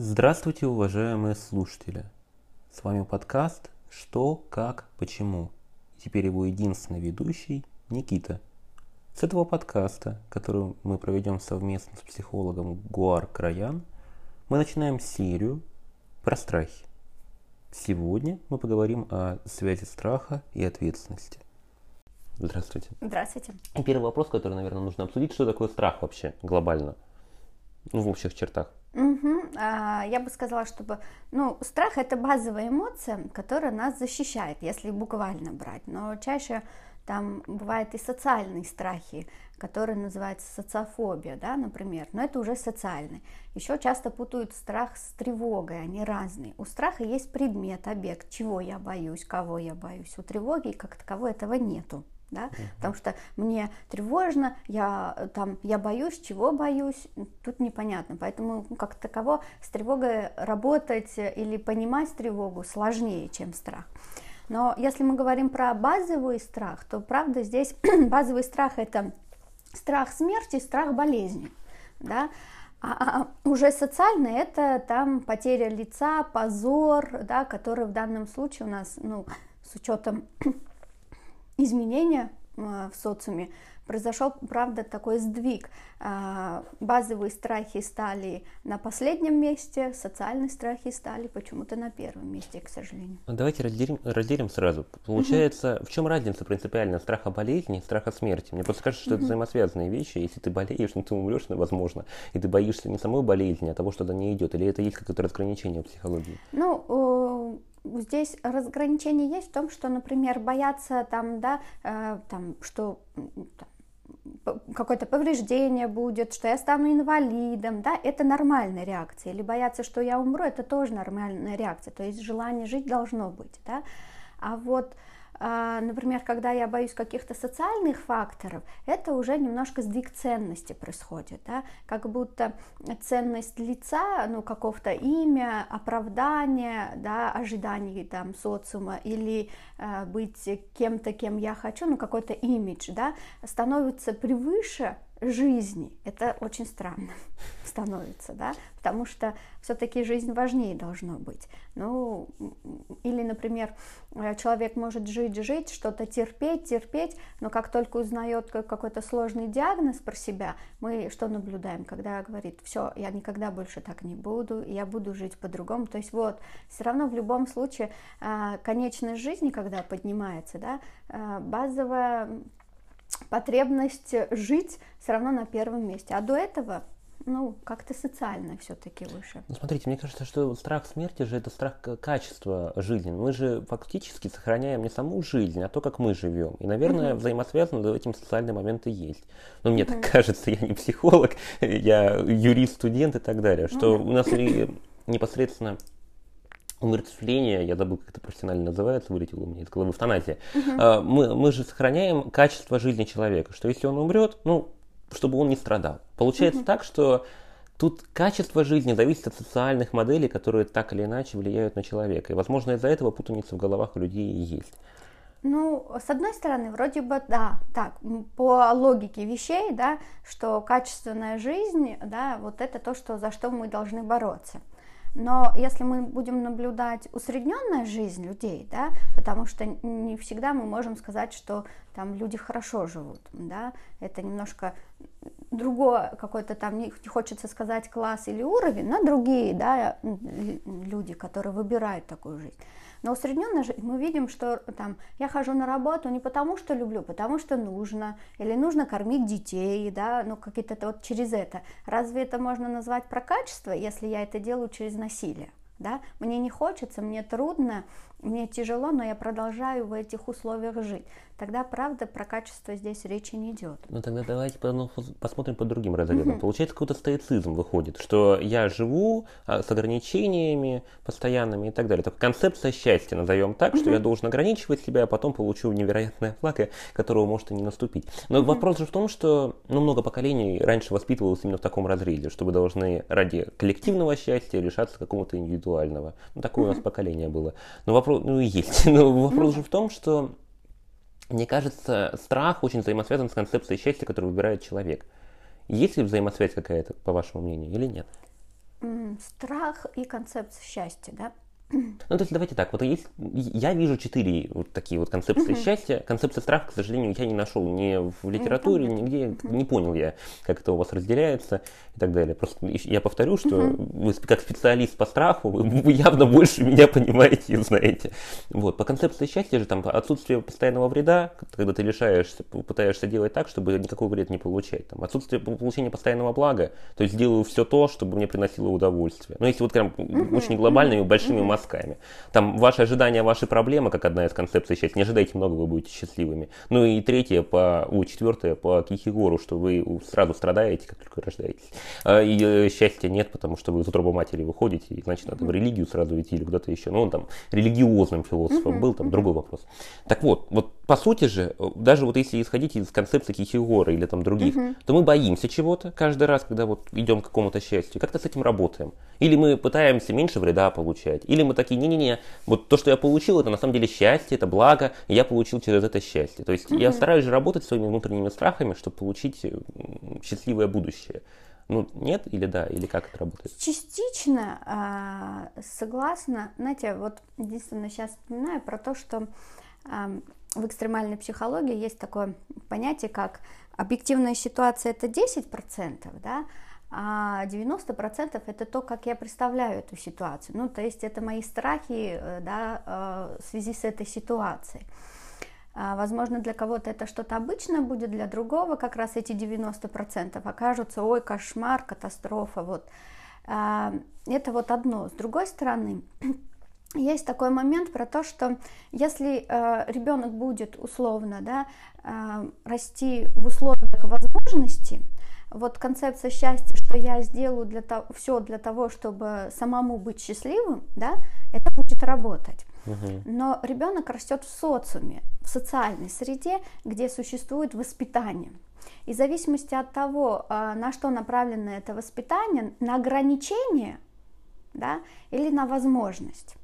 Здравствуйте, уважаемые слушатели! С вами подкаст «Что, как, почему». Теперь его единственный ведущий Никита. С этого подкаста, который мы проведем совместно с психологом Гуар Краян, мы начинаем серию про страхи. Сегодня мы поговорим о связи страха и ответственности. Здравствуйте. Здравствуйте. Первый вопрос, который, наверное, нужно обсудить, что такое страх вообще глобально, ну, в общих чертах. Угу. А, я бы сказала, чтобы, ну, страх это базовая эмоция, которая нас защищает, если буквально брать. Но чаще там бывают и социальные страхи, которые называются социофобия, да, например, но это уже социальный. Еще часто путают страх с тревогой, они разные. У страха есть предмет, объект, чего я боюсь, кого я боюсь. У тревоги как таковой этого нету да, потому что мне тревожно, я там, я боюсь, чего боюсь, тут непонятно, поэтому ну, как таково с тревогой работать или понимать тревогу сложнее, чем страх. Но если мы говорим про базовый страх, то правда здесь базовый страх это страх смерти, страх болезни, да, а, а, а уже социальный это там потеря лица, позор, да, который в данном случае у нас, ну, с учетом изменения в социуме, произошел, правда, такой сдвиг. А, базовые страхи стали на последнем месте, социальные страхи стали почему-то на первом месте, к сожалению. Ну, давайте разделим, разделим сразу. Получается, в чем разница принципиально страха болезни и страха смерти? Мне просто кажется, что это взаимосвязанные вещи. Если ты болеешь, ну ты умрешь, ну, возможно, и ты боишься не самой болезни, а того, что она не идет. Или это есть какое-то разграничение в психологии? Ну, здесь разграничение есть в том, что, например, бояться там, да, э, там, что какое-то повреждение будет, что я стану инвалидом, да, это нормальная реакция. Или бояться, что я умру, это тоже нормальная реакция. То есть желание жить должно быть, да. А вот а, например, когда я боюсь каких-то социальных факторов, это уже немножко сдвиг ценности происходит, да? как будто ценность лица, ну, какого-то имя, оправдания, да, ожиданий там социума или э, быть кем-то, кем я хочу, ну, какой-то имидж, да, становится превыше жизни. Это очень странно становится, да, потому что все-таки жизнь важнее должно быть. Ну, или, например, э, человек может жить, жить, что-то терпеть, терпеть, но как только узнает какой-то сложный диагноз про себя, мы что наблюдаем, когда говорит, все, я никогда больше так не буду, я буду жить по-другому. То есть вот, все равно в любом случае э, конечность жизни, когда поднимается, да, э, базовая потребность жить все равно на первом месте. А до этого ну, как-то социально все-таки выше. Ну, смотрите, мне кажется, что страх смерти же это страх качества жизни. Мы же фактически сохраняем не саму жизнь, а то, как мы живем. И, наверное, uh-huh. взаимосвязаны этим социальные моменты есть. Но мне uh-huh. так кажется, я не психолог, я юрист, студент и так далее, что uh-huh. у нас непосредственно умертвление, я забыл, как это профессионально называется, вылетело у меня из головы, эвтаназия. Uh-huh. Мы, мы же сохраняем качество жизни человека, что если он умрет, ну, чтобы он не страдал. Получается uh-huh. так, что тут качество жизни зависит от социальных моделей, которые так или иначе влияют на человека. И, возможно, из-за этого путаница в головах у людей и есть. Ну, с одной стороны, вроде бы, да, так, по логике вещей, да, что качественная жизнь, да, вот это то, что, за что мы должны бороться. Но если мы будем наблюдать усредненная жизнь людей, да, потому что не всегда мы можем сказать, что там люди хорошо живут, да, это немножко другое какой-то там, не хочется сказать класс или уровень, но другие, да, люди, которые выбирают такую жизнь. Но усредненно же мы видим, что там я хожу на работу не потому, что люблю, потому что нужно, или нужно кормить детей, да, ну какие-то вот через это. Разве это можно назвать про качество, если я это делаю через насилие? Да? Мне не хочется, мне трудно, мне тяжело, но я продолжаю в этих условиях жить тогда, правда, про качество здесь речи не идет. Ну тогда давайте ну, посмотрим по другим разрядам. Угу. Получается, какой-то стоицизм выходит, что я живу а, с ограничениями постоянными и так далее. Так, концепция счастья назовем так, угу. что я должен ограничивать себя, а потом получу невероятное благо, которого может и не наступить. Но угу. вопрос же в том, что ну, много поколений раньше воспитывалось именно в таком разрезе, что вы должны ради коллективного счастья решаться какого-то индивидуального. Ну, такое угу. у нас поколение было. Но вопрос, ну и есть. Но вопрос же в том, что мне кажется, страх очень взаимосвязан с концепцией счастья, которую выбирает человек. Есть ли взаимосвязь какая-то, по вашему мнению, или нет? страх и концепция счастья, да? Ну, то есть давайте так, вот есть, я вижу четыре вот такие вот концепции uh-huh. счастья. Концепция страха, к сожалению, я не нашел ни в литературе, uh-huh. нигде, uh-huh. не понял я, как это у вас разделяется и так далее. Просто я повторю, что uh-huh. вы как специалист по страху, вы, вы явно больше меня понимаете и знаете. Вот, по концепции счастья же там отсутствие постоянного вреда, когда ты лишаешься, пытаешься делать так, чтобы никакой вред не получать. Там, отсутствие получения постоянного блага, то есть делаю все то, чтобы мне приносило удовольствие. Но если вот прям uh-huh. очень глобальными, большими uh-huh мазками. Там ваши ожидания, ваши проблемы, как одна из концепций счастья. Не ожидайте много, вы будете счастливыми. Ну и третье, по, у, четвертое по Кихигору, что вы сразу страдаете, как только рождаетесь. А, и э, счастья нет, потому что вы из утробы матери выходите, и значит надо в религию сразу идти или куда-то еще. Ну он там религиозным философом был, там другой вопрос. Так вот, вот по сути же, даже вот если исходить из концепции Кихигора или там других, то мы боимся чего-то каждый раз, когда вот идем к какому-то счастью. Как-то с этим работаем. Или мы пытаемся меньше вреда получать, или мы такие, не-не-не, вот то, что я получил, это на самом деле счастье, это благо, и я получил через это счастье. То есть mm-hmm. я стараюсь же работать своими внутренними страхами, чтобы получить счастливое будущее. Ну, нет или да, или как это работает? Частично э, согласна. Знаете, вот единственное, сейчас вспоминаю про то, что э, в экстремальной психологии есть такое понятие, как объективная ситуация это 10%, да, а 90% это то, как я представляю эту ситуацию. Ну, то есть это мои страхи э, да, э, в связи с этой ситуацией. А, возможно, для кого-то это что-то обычное будет, для другого как раз эти 90% окажутся, ой, кошмар, катастрофа. Вот. А, это вот одно. С другой стороны, есть такой момент про то, что если э, ребенок будет условно да, расти в условиях возможностей, вот концепция счастья, что я сделаю для того, все для того, чтобы самому быть счастливым, да, это будет работать. Но ребенок растет в социуме, в социальной среде, где существует воспитание. И в зависимости от того, а, на что направлено это воспитание, на ограничение да, или на возможность.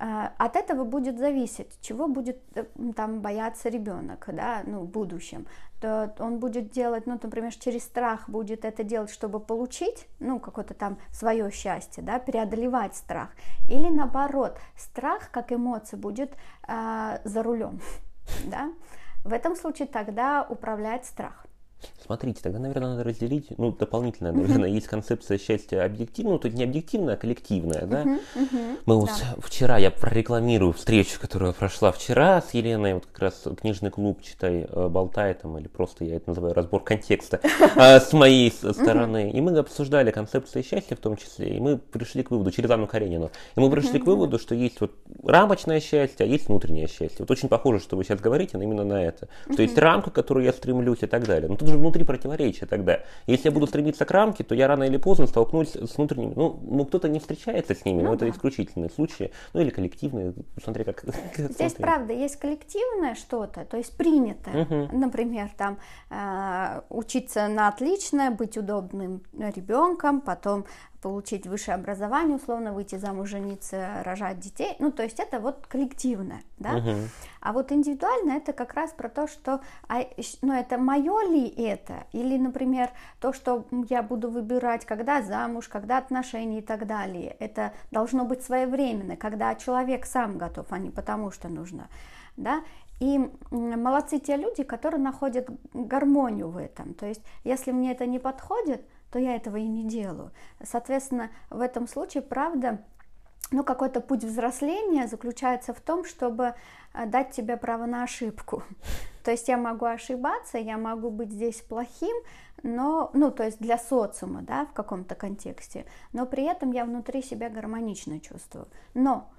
А, от этого будет зависеть, чего будет э, там бояться ребенок, да, ну, в будущем. То он будет делать, ну, например, через страх будет это делать, чтобы получить, ну, какое-то там свое счастье, да, преодолевать страх. Или наоборот, страх как эмоция будет э, за рулем, да. В этом случае тогда управляет страх. Смотрите, тогда, наверное, надо разделить, ну, дополнительно, наверное, есть концепция счастья объективного, ну, то есть не объективная, а коллективная, да? Мы вот вчера, я прорекламирую встречу, которая прошла вчера с Еленой, вот как раз книжный клуб «Читай, э, болтай» там, или просто, я это называю, разбор контекста а, с моей стороны. И мы обсуждали концепции счастья в том числе, и мы пришли к выводу, через Анну Каренину, и мы пришли к выводу, что есть вот рамочное счастье, а есть внутреннее счастье. Вот очень похоже, что вы сейчас говорите, но именно на это. Что есть рамка, к которой я стремлюсь и так далее. Но тут же внутри противоречия тогда. Если я буду стремиться к рамке, то я рано или поздно столкнусь с внутренними. Ну, ну кто-то не встречается с ними, ну, но да. это исключительные случаи. Ну или коллективные, смотри, как. Здесь смотри. правда есть коллективное что-то, то есть принятое. Угу. Например, там э, учиться на отлично, быть удобным ребенком, потом получить высшее образование, условно выйти замуж, жениться, рожать детей. Ну, то есть это вот коллективное, да. Угу. А вот индивидуально это как раз про то, что, а, ну, это мое ли это, или, например, то, что я буду выбирать, когда замуж, когда отношения и так далее. Это должно быть своевременно, когда человек сам готов, а не потому что нужно, да. И молодцы те люди, которые находят гармонию в этом. То есть, если мне это не подходит, то я этого и не делаю. Соответственно, в этом случае, правда, ну, какой-то путь взросления заключается в том, чтобы э, дать тебе право на ошибку. То есть я могу ошибаться, я могу быть здесь плохим, но, ну, то есть для социума, да, в каком-то контексте, но при этом я внутри себя гармонично чувствую. Но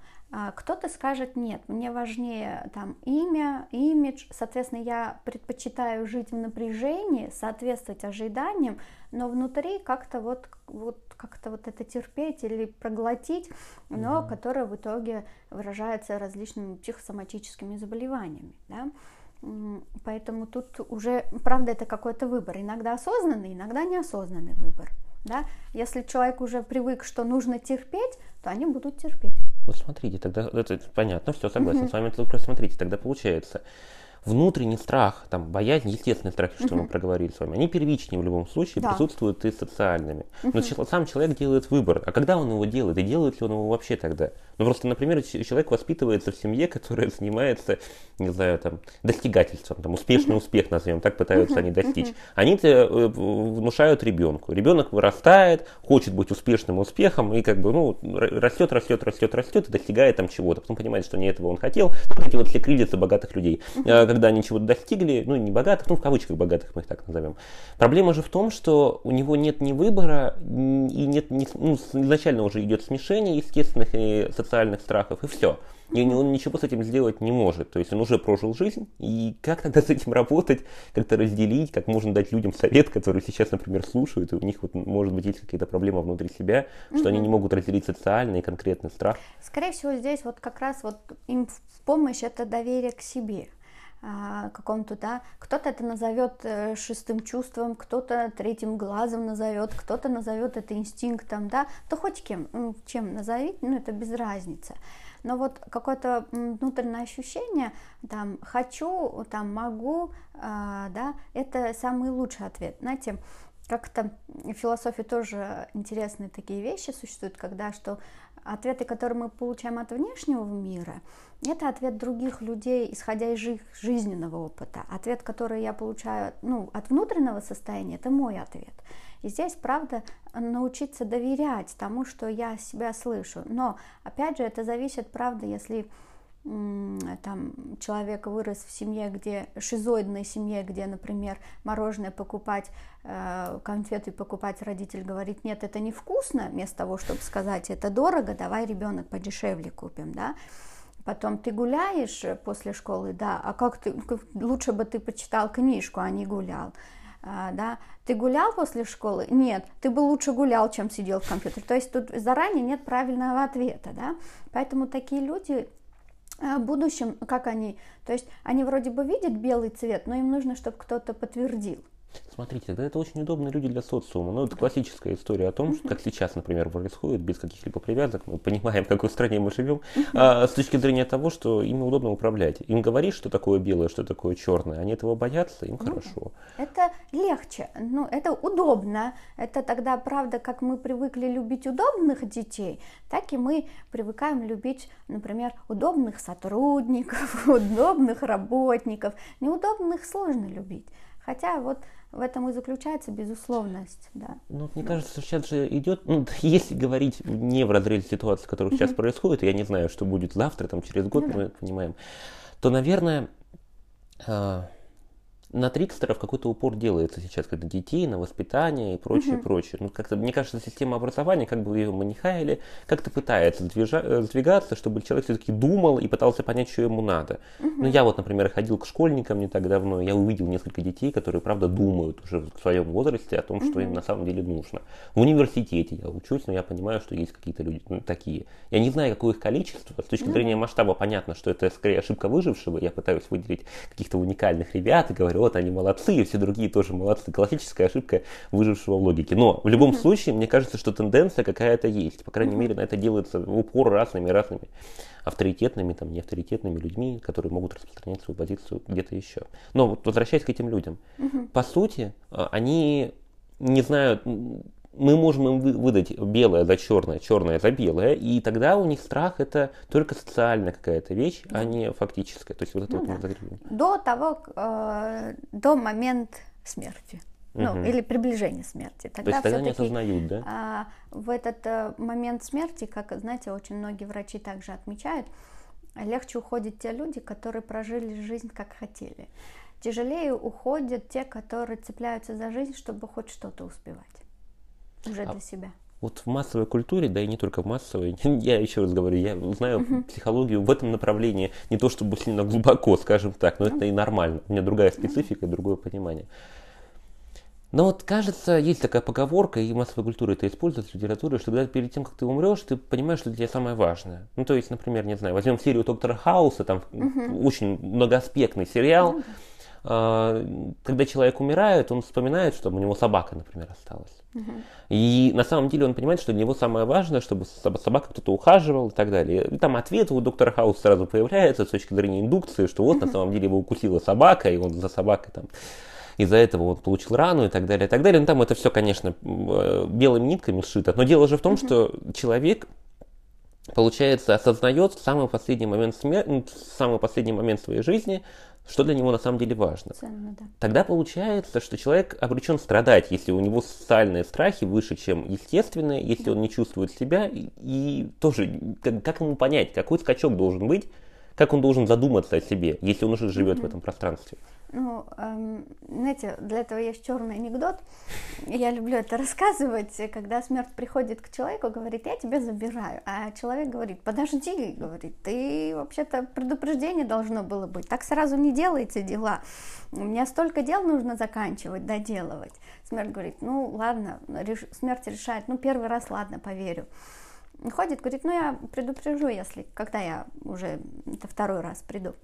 кто-то скажет, нет, мне важнее там имя, имидж, соответственно, я предпочитаю жить в напряжении, соответствовать ожиданиям, но внутри как-то вот, вот как-то вот это терпеть или проглотить, но mm-hmm. которое в итоге выражается различными психосоматическими заболеваниями, да. Поэтому тут уже, правда, это какой-то выбор. Иногда осознанный, иногда неосознанный выбор. Да? Если человек уже привык, что нужно терпеть, то они будут терпеть. Вот смотрите, тогда это понятно, все согласен с вами, только смотрите, тогда получается, внутренний страх, там, боязнь, естественный страх, что мы проговорили с вами, они первичнее в любом случае, да. присутствуют и социальными. Но сам человек делает выбор. А когда он его делает? И делает ли он его вообще тогда? Ну, просто, например, человек воспитывается в семье, которая занимается, не знаю, там, достигательством, там, успешный успех, назовем так, пытаются они достичь. Они это внушают ребенку. Ребенок вырастает, хочет быть успешным успехом, и как бы, ну, растет, растет, растет, растет, и достигает там чего-то. Потом понимает, что не этого он хотел. Вот эти вот все крылья богатых людей когда они чего-то достигли, ну не богатых, ну в кавычках богатых мы их так назовем. Проблема же в том, что у него нет ни выбора, и нет, ни, ну, изначально уже идет смешение естественных и социальных страхов, и все. И он ничего с этим сделать не может. То есть он уже прожил жизнь, и как тогда с этим работать, как-то разделить, как можно дать людям совет, которые сейчас, например, слушают, и у них вот, может быть, есть какие-то проблемы внутри себя, что угу. они не могут разделить социальный и конкретный страх. Скорее всего, здесь вот как раз вот им в помощь это доверие к себе. А, каком-то, да, кто-то это назовет э, шестым чувством, кто-то третьим глазом назовет, кто-то назовет это инстинктом, да, то хоть кем, чем назови, ну это без разницы. Но вот какое-то внутреннее ощущение, там, хочу, там, могу, а, да, это самый лучший ответ. Знаете, как-то в философии тоже интересные такие вещи существуют, когда что ответы, которые мы получаем от внешнего мира, это ответ других людей, исходя из их жизненного опыта. Ответ, который я получаю ну, от внутреннего состояния, это мой ответ. И здесь, правда, научиться доверять тому, что я себя слышу. Но, опять же, это зависит, правда, если там человек вырос в семье, где шизоидной семье, где, например, мороженое покупать, э, конфеты покупать, родитель говорит, нет, это невкусно, вместо того, чтобы сказать, это дорого, давай ребенок подешевле купим, да. Потом ты гуляешь после школы, да, а как ты, лучше бы ты почитал книжку, а не гулял. А, да, ты гулял после школы? Нет, ты бы лучше гулял, чем сидел в компьютере. То есть тут заранее нет правильного ответа, да. Поэтому такие люди будущем, как они, то есть они вроде бы видят белый цвет, но им нужно, чтобы кто-то подтвердил. Смотрите, тогда это очень удобные люди для социума. Ну, это классическая история о том, что, как сейчас, например, происходит, без каких-либо привязок, мы понимаем, в какой стране мы живем, а, с точки зрения того, что им удобно управлять. Им говоришь, что такое белое, что такое черное, они этого боятся, им ну, хорошо. Это легче, ну, это удобно. Это тогда, правда, как мы привыкли любить удобных детей, так и мы привыкаем любить, например, удобных сотрудников, удобных работников. Неудобных сложно любить. Хотя вот в этом и заключается безусловность, да. Ну, мне кажется, сейчас же идет, ну, если говорить не в разрезе ситуации, которая сейчас происходит, я не знаю, что будет завтра, там, через год, ну, мы да. понимаем, то, наверное, э, на трикстеров какой-то упор делается сейчас, когда детей, на воспитание и прочее, угу. прочее. Ну, как-то, мне кажется, система образования, как бы ее манихаяли, как-то пытается движа- э, сдвигаться, чтобы человек все-таки думал и пытался понять, что ему надо. Угу. Ну, я вот, например, ходил к школьникам не так давно, я увидел несколько детей, которые, правда, думают уже в своем возрасте о том, угу. что им на самом деле нужно. В университете я учусь, но я понимаю, что есть какие-то люди ну, такие. Я не знаю, какое их количество. С точки угу. зрения масштаба понятно, что это скорее ошибка выжившего. Я пытаюсь выделить каких-то уникальных ребят и говорю, вот они молодцы, и все другие тоже молодцы. Классическая ошибка выжившего в логике. Но в любом mm-hmm. случае, мне кажется, что тенденция какая-то есть. По крайней mm-hmm. мере, на это делается упор разными-разными авторитетными, там, неавторитетными людьми, которые могут распространять свою позицию где-то еще. Но вот возвращаясь к этим людям, mm-hmm. по сути, а, они не знают мы можем им выдать белое за черное, черное за белое, и тогда у них страх это только социальная какая-то вещь, а не фактическая. То есть вот это ну, вот да. До того, э, до момента смерти. Ну, угу. или приближения смерти. Тогда То есть тогда не осознают, да? А, в этот а, момент смерти, как, знаете, очень многие врачи также отмечают, легче уходят те люди, которые прожили жизнь как хотели. Тяжелее уходят те, которые цепляются за жизнь, чтобы хоть что-то успевать уже а для себя. Вот в массовой культуре, да и не только в массовой, я еще раз говорю, я знаю uh-huh. психологию в этом направлении не то чтобы сильно глубоко, скажем так, но uh-huh. это и нормально. У меня другая специфика, uh-huh. другое понимание. Но вот кажется, есть такая поговорка, и массовая культура это использует в литературе, что когда перед тем, как ты умрешь, ты понимаешь, что для тебя самое важное. Ну, то есть, например, не знаю, возьмем серию Доктора Хауса, там uh-huh. очень многоаспектный сериал. Uh-huh когда человек умирает, он вспоминает, что у него собака, например, осталась. И на самом деле он понимает, что для него самое важное, чтобы собака кто-то ухаживал и так далее. И там ответ у доктора Хаус сразу появляется с точки зрения индукции, что вот на самом деле его укусила собака, и он за собакой там из-за этого он получил рану и так далее, и так далее. Ну, там это все, конечно, э, белыми нитками сшито. Но дело же в том, что человек получается, осознает в самый последний момент, смер... в самый последний момент своей жизни, что для него на самом деле важно. Ценно, да. Тогда получается, что человек обречен страдать, если у него социальные страхи выше, чем естественные, если да. он не чувствует себя. И, и тоже, как, как ему понять, какой скачок должен быть, как он должен задуматься о себе, если он уже живет mm-hmm. в этом пространстве. Ну, эм, знаете, для этого есть черный анекдот. Я люблю это рассказывать, когда смерть приходит к человеку, говорит, я тебя забираю. А человек говорит, подожди, говорит, ты вообще-то предупреждение должно было быть. Так сразу не делайте дела. У меня столько дел нужно заканчивать, доделывать. Смерть говорит, ну ладно, реш... смерть решает, ну первый раз, ладно, поверю. Ходит, говорит, ну я предупрежу, если, когда я уже это второй раз приду.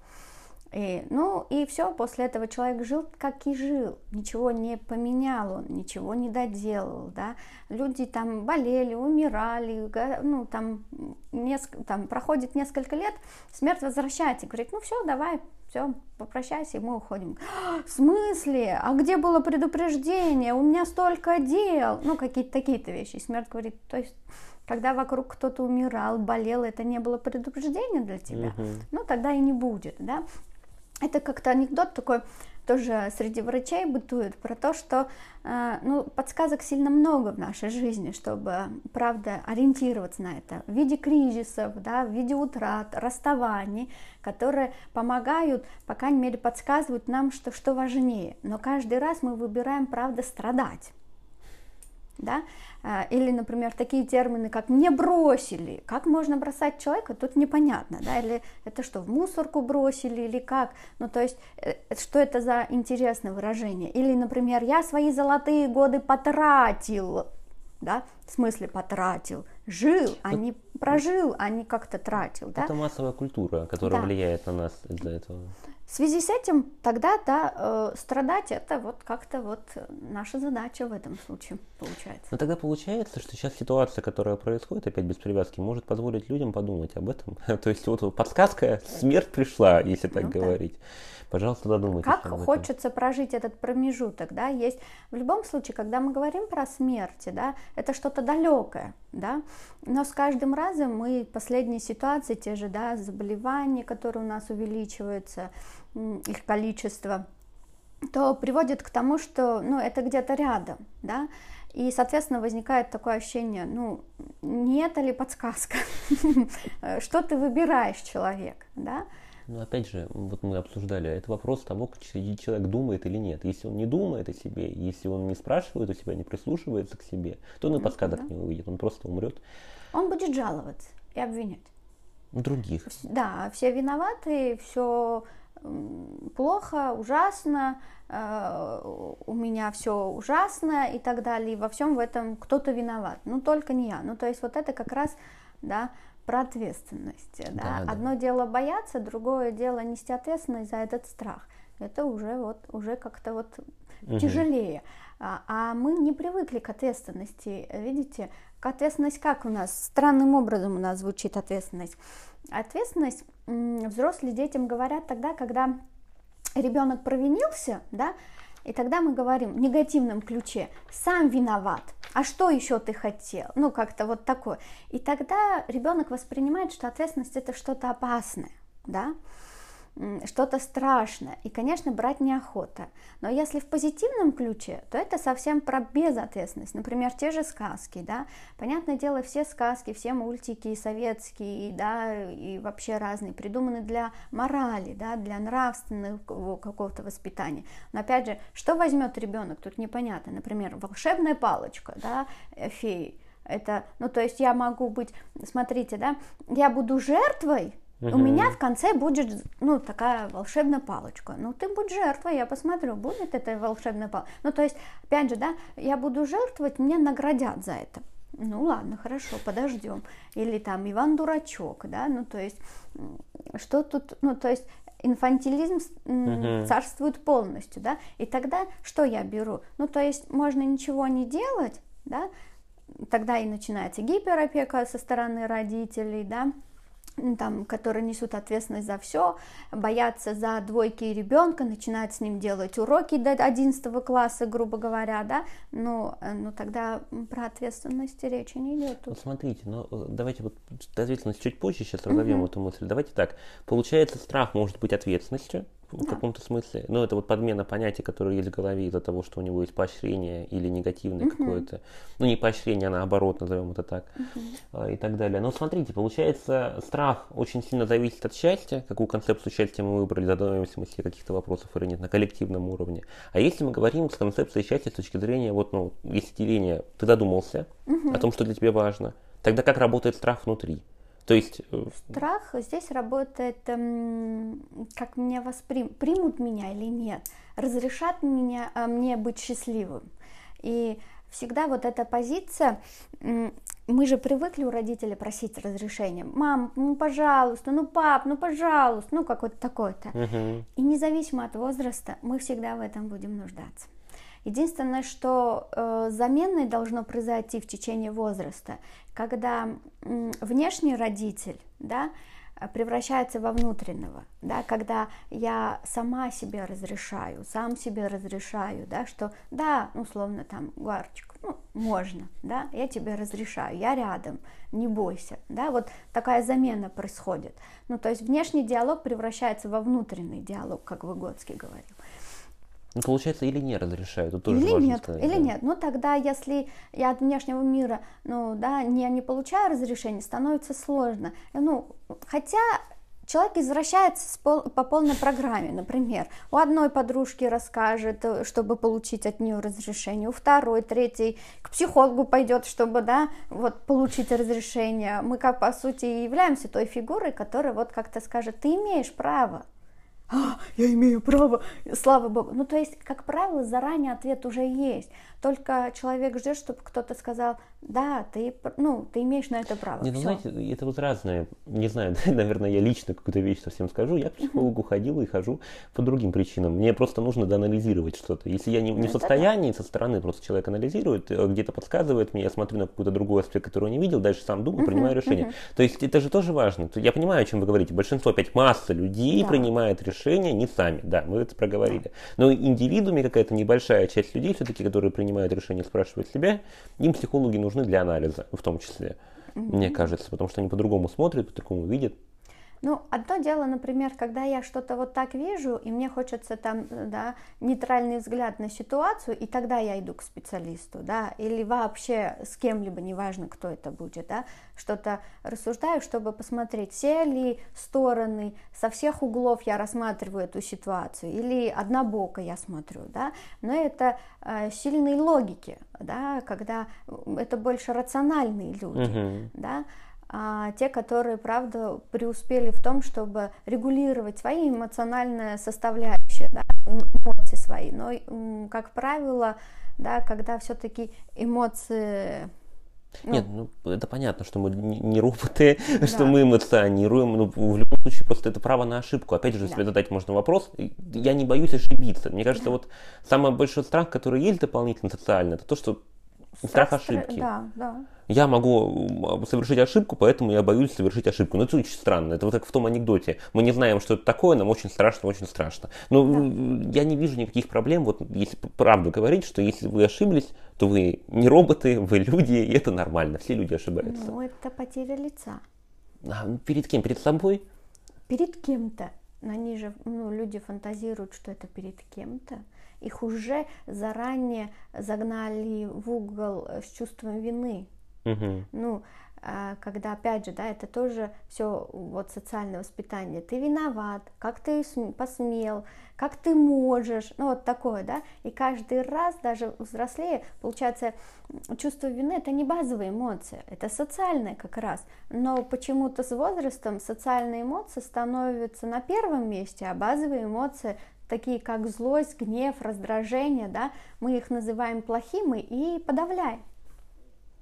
И, ну и все, после этого человек жил, как и жил, ничего не поменял он, ничего не доделал, да. Люди там болели, умирали, ну там, неск- там проходит несколько лет, смерть возвращается и говорит, ну все, давай, все, попрощайся, и мы уходим. В смысле? А где было предупреждение? У меня столько дел. Ну, какие-то такие-то вещи. И смерть говорит, то есть когда вокруг кто-то умирал, болел, это не было предупреждения для тебя, угу. ну тогда и не будет, да. Это как-то анекдот такой, тоже среди врачей бытует, про то, что э, ну, подсказок сильно много в нашей жизни, чтобы, правда, ориентироваться на это в виде кризисов, да, в виде утрат, расставаний, которые помогают, по крайней мере, подсказывают нам, что, что важнее. Но каждый раз мы выбираем, правда, страдать да, а, или, например, такие термины, как «не бросили», как можно бросать человека, тут непонятно, да, или это что, в мусорку бросили, или как, ну, то есть, э, что это за интересное выражение, или, например, «я свои золотые годы потратил», да, в смысле потратил, жил, а не прожил, а не как-то тратил, да. Это массовая культура, которая да. влияет на нас из-за этого. В связи с этим тогда, да, э, страдать это вот как-то вот наша задача в этом случае получается. Но тогда получается, что сейчас ситуация, которая происходит, опять без привязки, может позволить людям подумать об этом. То есть вот подсказка, смерть пришла, если так ну, говорить. Да. Пожалуйста, додумайтесь. Как хочется прожить этот промежуток, да, есть в любом случае, когда мы говорим про смерть, да, это что-то далекое, да, но с каждым разом мы последние ситуации, те же, да, заболевания, которые у нас увеличиваются, их количество, то приводит к тому, что, ну, это где-то рядом, да, и, соответственно, возникает такое ощущение, ну, не это ли подсказка, что ты выбираешь, человек, да, но опять же, вот мы обсуждали, это вопрос того, человек думает или нет. Если он не думает о себе, если он не спрашивает у себя, не прислушивается к себе, то он и подсказок да. не увидит, он просто умрет. Он будет жаловаться и обвинять. Других. Да, все виноваты, все плохо, ужасно, э, у меня все ужасно и так далее, и во всем в этом кто-то виноват, ну только не я. Ну то есть вот это как раз, да, про ответственность. Да? Да, да. Одно дело бояться, другое дело нести ответственность за этот страх. Это уже вот уже как-то вот угу. тяжелее. А, а мы не привыкли к ответственности. Видите, к ответственность как у нас? Странным образом у нас звучит ответственность. Ответственность взрослые детям говорят тогда, когда ребенок провинился, да, и тогда мы говорим в негативном ключе, сам виноват, а что еще ты хотел? Ну, как-то вот такое. И тогда ребенок воспринимает, что ответственность это что-то опасное, да, что-то страшное. И, конечно, брать неохота. Но если в позитивном ключе, то это совсем про безответственность. Например, те же сказки, да. Понятное дело, все сказки, все мультики советские, да, и вообще разные, придуманы для морали, да, для нравственного какого-то воспитания. Но опять же, что возьмет ребенок, тут непонятно. Например, волшебная палочка, да, э, феи. Это, ну, то есть я могу быть, смотрите, да, я буду жертвой, Угу. У меня в конце будет, ну, такая волшебная палочка. Ну, ты будь жертвой, я посмотрю, будет эта волшебная палочка. Ну, то есть, опять же, да, я буду жертвовать, мне наградят за это. Ну ладно, хорошо, подождем. Или там Иван Дурачок, да, ну то есть что тут, ну то есть инфантилизм угу. царствует полностью, да, и тогда что я беру? Ну то есть можно ничего не делать, да, тогда и начинается гиперопека со стороны родителей, да, там, которые несут ответственность за все, боятся за двойки ребенка, начинают с ним делать уроки до 11 класса, грубо говоря, да, ну, э, ну тогда про ответственность речи не идет. Вот смотрите, ну давайте вот ответственность чуть позже сейчас разовьем uh-huh. эту мысль. Давайте так, получается, страх может быть ответственностью, в да. каком-то смысле. Но это вот подмена понятий, которые есть в голове из-за того, что у него есть поощрение или негативное угу. какое-то. Ну, не поощрение, а наоборот, назовем это так. Угу. И так далее. Но смотрите, получается, страх очень сильно зависит от счастья. Какую концепцию счастья мы выбрали, задаемся мы себе каких-то вопросов или нет на коллективном уровне. А если мы говорим с концепцией счастья с точки зрения, вот, ну, если деление, ты задумался угу. о том, что для тебя важно, тогда как работает страх внутри? То есть... Э, Страх здесь работает, эм, как меня воспримут, примут меня или нет, разрешат меня, э, мне быть счастливым. И всегда вот эта позиция, мы же привыкли у родителей просить разрешения. Мам, ну пожалуйста, ну пап, ну пожалуйста, ну какой-то такой-то. Угу. И независимо от возраста, мы всегда в этом будем нуждаться. Единственное, что э, заменой должно произойти в течение возраста, когда э, внешний родитель, да, превращается во внутреннего, да, когда я сама себе разрешаю, сам себе разрешаю, да, что да, условно там, Гуарчик, ну, можно, да, я тебе разрешаю, я рядом, не бойся, да, вот такая замена происходит. Ну, то есть внешний диалог превращается во внутренний диалог, как Выгодский говорил. Ну, получается, или не разрешают, это тоже или важно нет, сказать, или да. нет. Ну, тогда, если я от внешнего мира, ну, да, не, не получаю разрешения, становится сложно. Ну, хотя человек извращается пол, по полной программе, например, у одной подружки расскажет, э, чтобы получить от нее разрешение, у второй, третьей к психологу пойдет, чтобы, да, вот получить разрешение. Мы, как по сути, являемся той фигурой, которая вот как-то скажет, ты имеешь право, а, я имею право, слава богу. Ну, то есть, как правило, заранее ответ уже есть. Только человек ждет, чтобы кто-то сказал, да, ты, ну, ты имеешь на это право. Не, ну, знаете, это вот разное. Не знаю, наверное, я лично какую-то вещь совсем скажу. Я к психологу ходил и хожу по другим причинам. Мне просто нужно доанализировать что-то. Если я не, не в состоянии, со стороны просто человек анализирует, э, где-то подсказывает мне, я смотрю на какой-то другой аспект, который не видел, дальше сам думаю, принимаю решение. То есть это же тоже важно. Я понимаю, о чем вы говорите. Большинство, опять масса людей да. принимает решения не сами. Да, мы это проговорили. Но индивидууме какая-то небольшая часть людей все-таки, которые принимают решение спрашивать себя, им психологи нужны для анализа, в том числе, mm-hmm. мне кажется, потому что они по-другому смотрят, по-другому видят. Ну, одно дело, например, когда я что-то вот так вижу, и мне хочется там, да, нейтральный взгляд на ситуацию, и тогда я иду к специалисту, да, или вообще с кем-либо, неважно, кто это будет, да, что-то рассуждаю, чтобы посмотреть, все ли стороны, со всех углов я рассматриваю эту ситуацию, или однобоко я смотрю, да, но это э, сильные логики, да, когда это больше рациональные люди, uh-huh. да, а те, которые, правда, преуспели в том, чтобы регулировать свои эмоциональные составляющие, да, эмоции свои. Но, как правило, да, когда все-таки эмоции ну, Нет, ну это понятно, что мы не роботы, да. что мы эмоционируем. Ну, в любом случае, просто это право на ошибку. Опять же, если да. задать можно вопрос, я не боюсь ошибиться. Мне кажется, да. вот самый большой страх, который есть дополнительно социально, это то, что страх, страх ошибки. Да, да я могу совершить ошибку, поэтому я боюсь совершить ошибку. Но это очень странно. Это вот как в том анекдоте. Мы не знаем, что это такое, нам очень страшно, очень страшно. Но да. я не вижу никаких проблем, вот если правду говорить, что если вы ошиблись, то вы не роботы, вы люди, и это нормально. Все люди ошибаются. Ну, это потеря лица. А, ну, перед кем? Перед собой? Перед кем-то. Они же, ну, люди фантазируют, что это перед кем-то. Их уже заранее загнали в угол с чувством вины. Ну, а, когда, опять же, да, это тоже все вот социальное воспитание. Ты виноват, как ты посмел, как ты можешь, ну вот такое, да. И каждый раз, даже взрослее, получается, чувство вины это не базовая эмоция, это социальная как раз. Но почему-то с возрастом социальные эмоции становятся на первом месте, а базовые эмоции такие как злость, гнев, раздражение, да, мы их называем плохими и подавляем.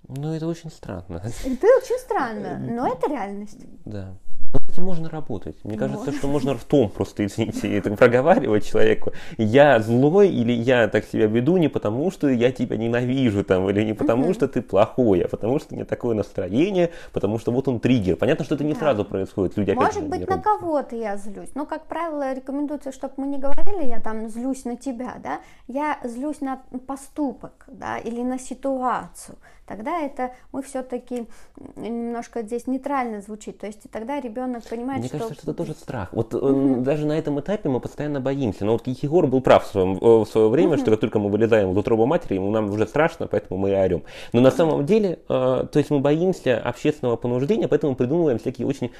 Ну, это очень странно. Это очень странно, но это реальность. Да. С этим можно работать. Мне кажется, что можно ртом просто, извините, это проговаривать человеку. Я злой или я так себя веду не потому, что я тебя ненавижу там, или не потому, что ты плохой, а потому, что у меня такое настроение, потому что вот он триггер. Понятно, что это не Да. сразу происходит. Люди Может опять быть, на кого-то я злюсь. Но, как правило, рекомендуется, чтобы мы не говорили, я там злюсь на тебя, да, я злюсь на поступок, да, или на ситуацию. Тогда это мы все-таки немножко здесь нейтрально звучит. То есть тогда ребенок понимает, Мне что... кажется, что это тоже страх. Вот э, даже на этом этапе мы постоянно боимся. Но вот Егор был прав в, своем, э, в свое время, что как только мы вылезаем в утробу матери, ему нам уже страшно, поэтому мы и орем. Но на самом деле, э, то есть мы боимся общественного понуждения, поэтому придумываем всякие очень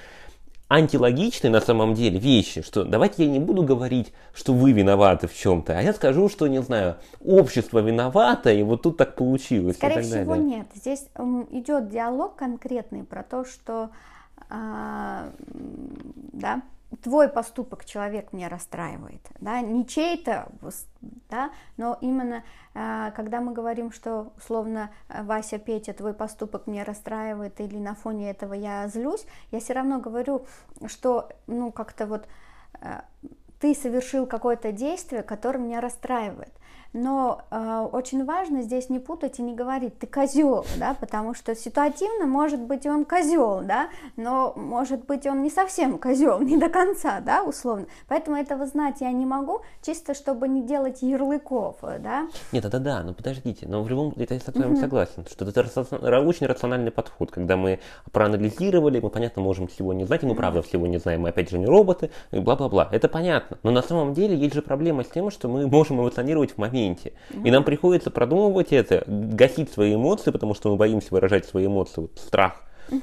антилогичные на самом деле вещи, что давайте я не буду говорить, что вы виноваты в чем-то, а я скажу, что, не знаю, общество виновато, и вот тут так получилось. и Скорее всего, далее. нет. Здесь идет диалог конкретный про то, что да, твой поступок человек меня расстраивает, да, не чей-то, да, но именно а, когда мы говорим, что условно а, Вася, Петя, твой поступок меня расстраивает или на фоне этого я злюсь, я все равно говорю, что ну как-то вот а, ты совершил какое-то действие, которое меня расстраивает. Но э, очень важно здесь не путать и не говорить ты козел, да, потому что ситуативно может быть он козел, да, но может быть он не совсем козел, не до конца, да, условно. Поэтому этого знать я не могу, чисто чтобы не делать ярлыков, да. Нет, это да, но подождите, но в любом это я с вами согласен, что это очень рациональный подход, когда мы проанализировали, мы, понятно, можем всего не знать, и мы правда всего не знаем, мы опять же не роботы, бла-бла-бла, это понятно, но на самом деле есть же проблема с тем, что мы можем эмоционировать в моменте, и нам приходится продумывать это, гасить свои эмоции, потому что мы боимся выражать свои эмоции, вот страх,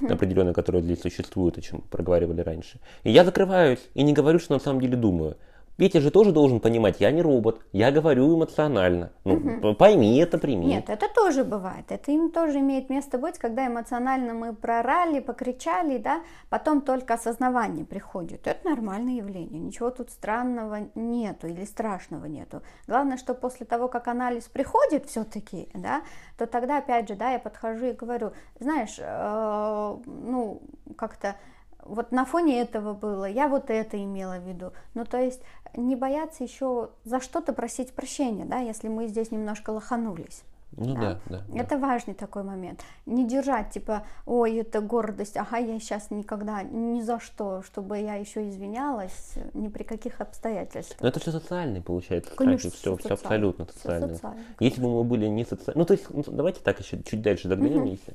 определенный, который здесь существует, о чем проговаривали раньше. И я закрываюсь и не говорю, что на самом деле думаю. Петя же тоже должен понимать, я не робот, я говорю эмоционально. Ну, пойми это, прими. Нет, это тоже бывает, это им тоже имеет место быть, когда эмоционально мы прорали, покричали, да, потом только осознавание приходит. Это нормальное явление, ничего тут странного нету или страшного нету. Главное, что после того, как анализ приходит все-таки, да, то тогда опять же, да, я подхожу и говорю, знаешь, э, ну, как-то вот на фоне этого было, я вот это имела в виду. Ну, то есть не бояться еще за что-то просить прощения, да, если мы здесь немножко лоханулись. Ну да, да. да. Это важный такой момент. Не держать, типа, ой, это гордость, ага, я сейчас никогда, ни за что, чтобы я еще извинялась, ни при каких обстоятельствах. Но это все социальный, получается, Конечно, страхи, все, все социально. абсолютно Всё социальное. социально, Если бы мы были не социальны, ну то есть, ну, давайте так еще чуть дальше заглянем, если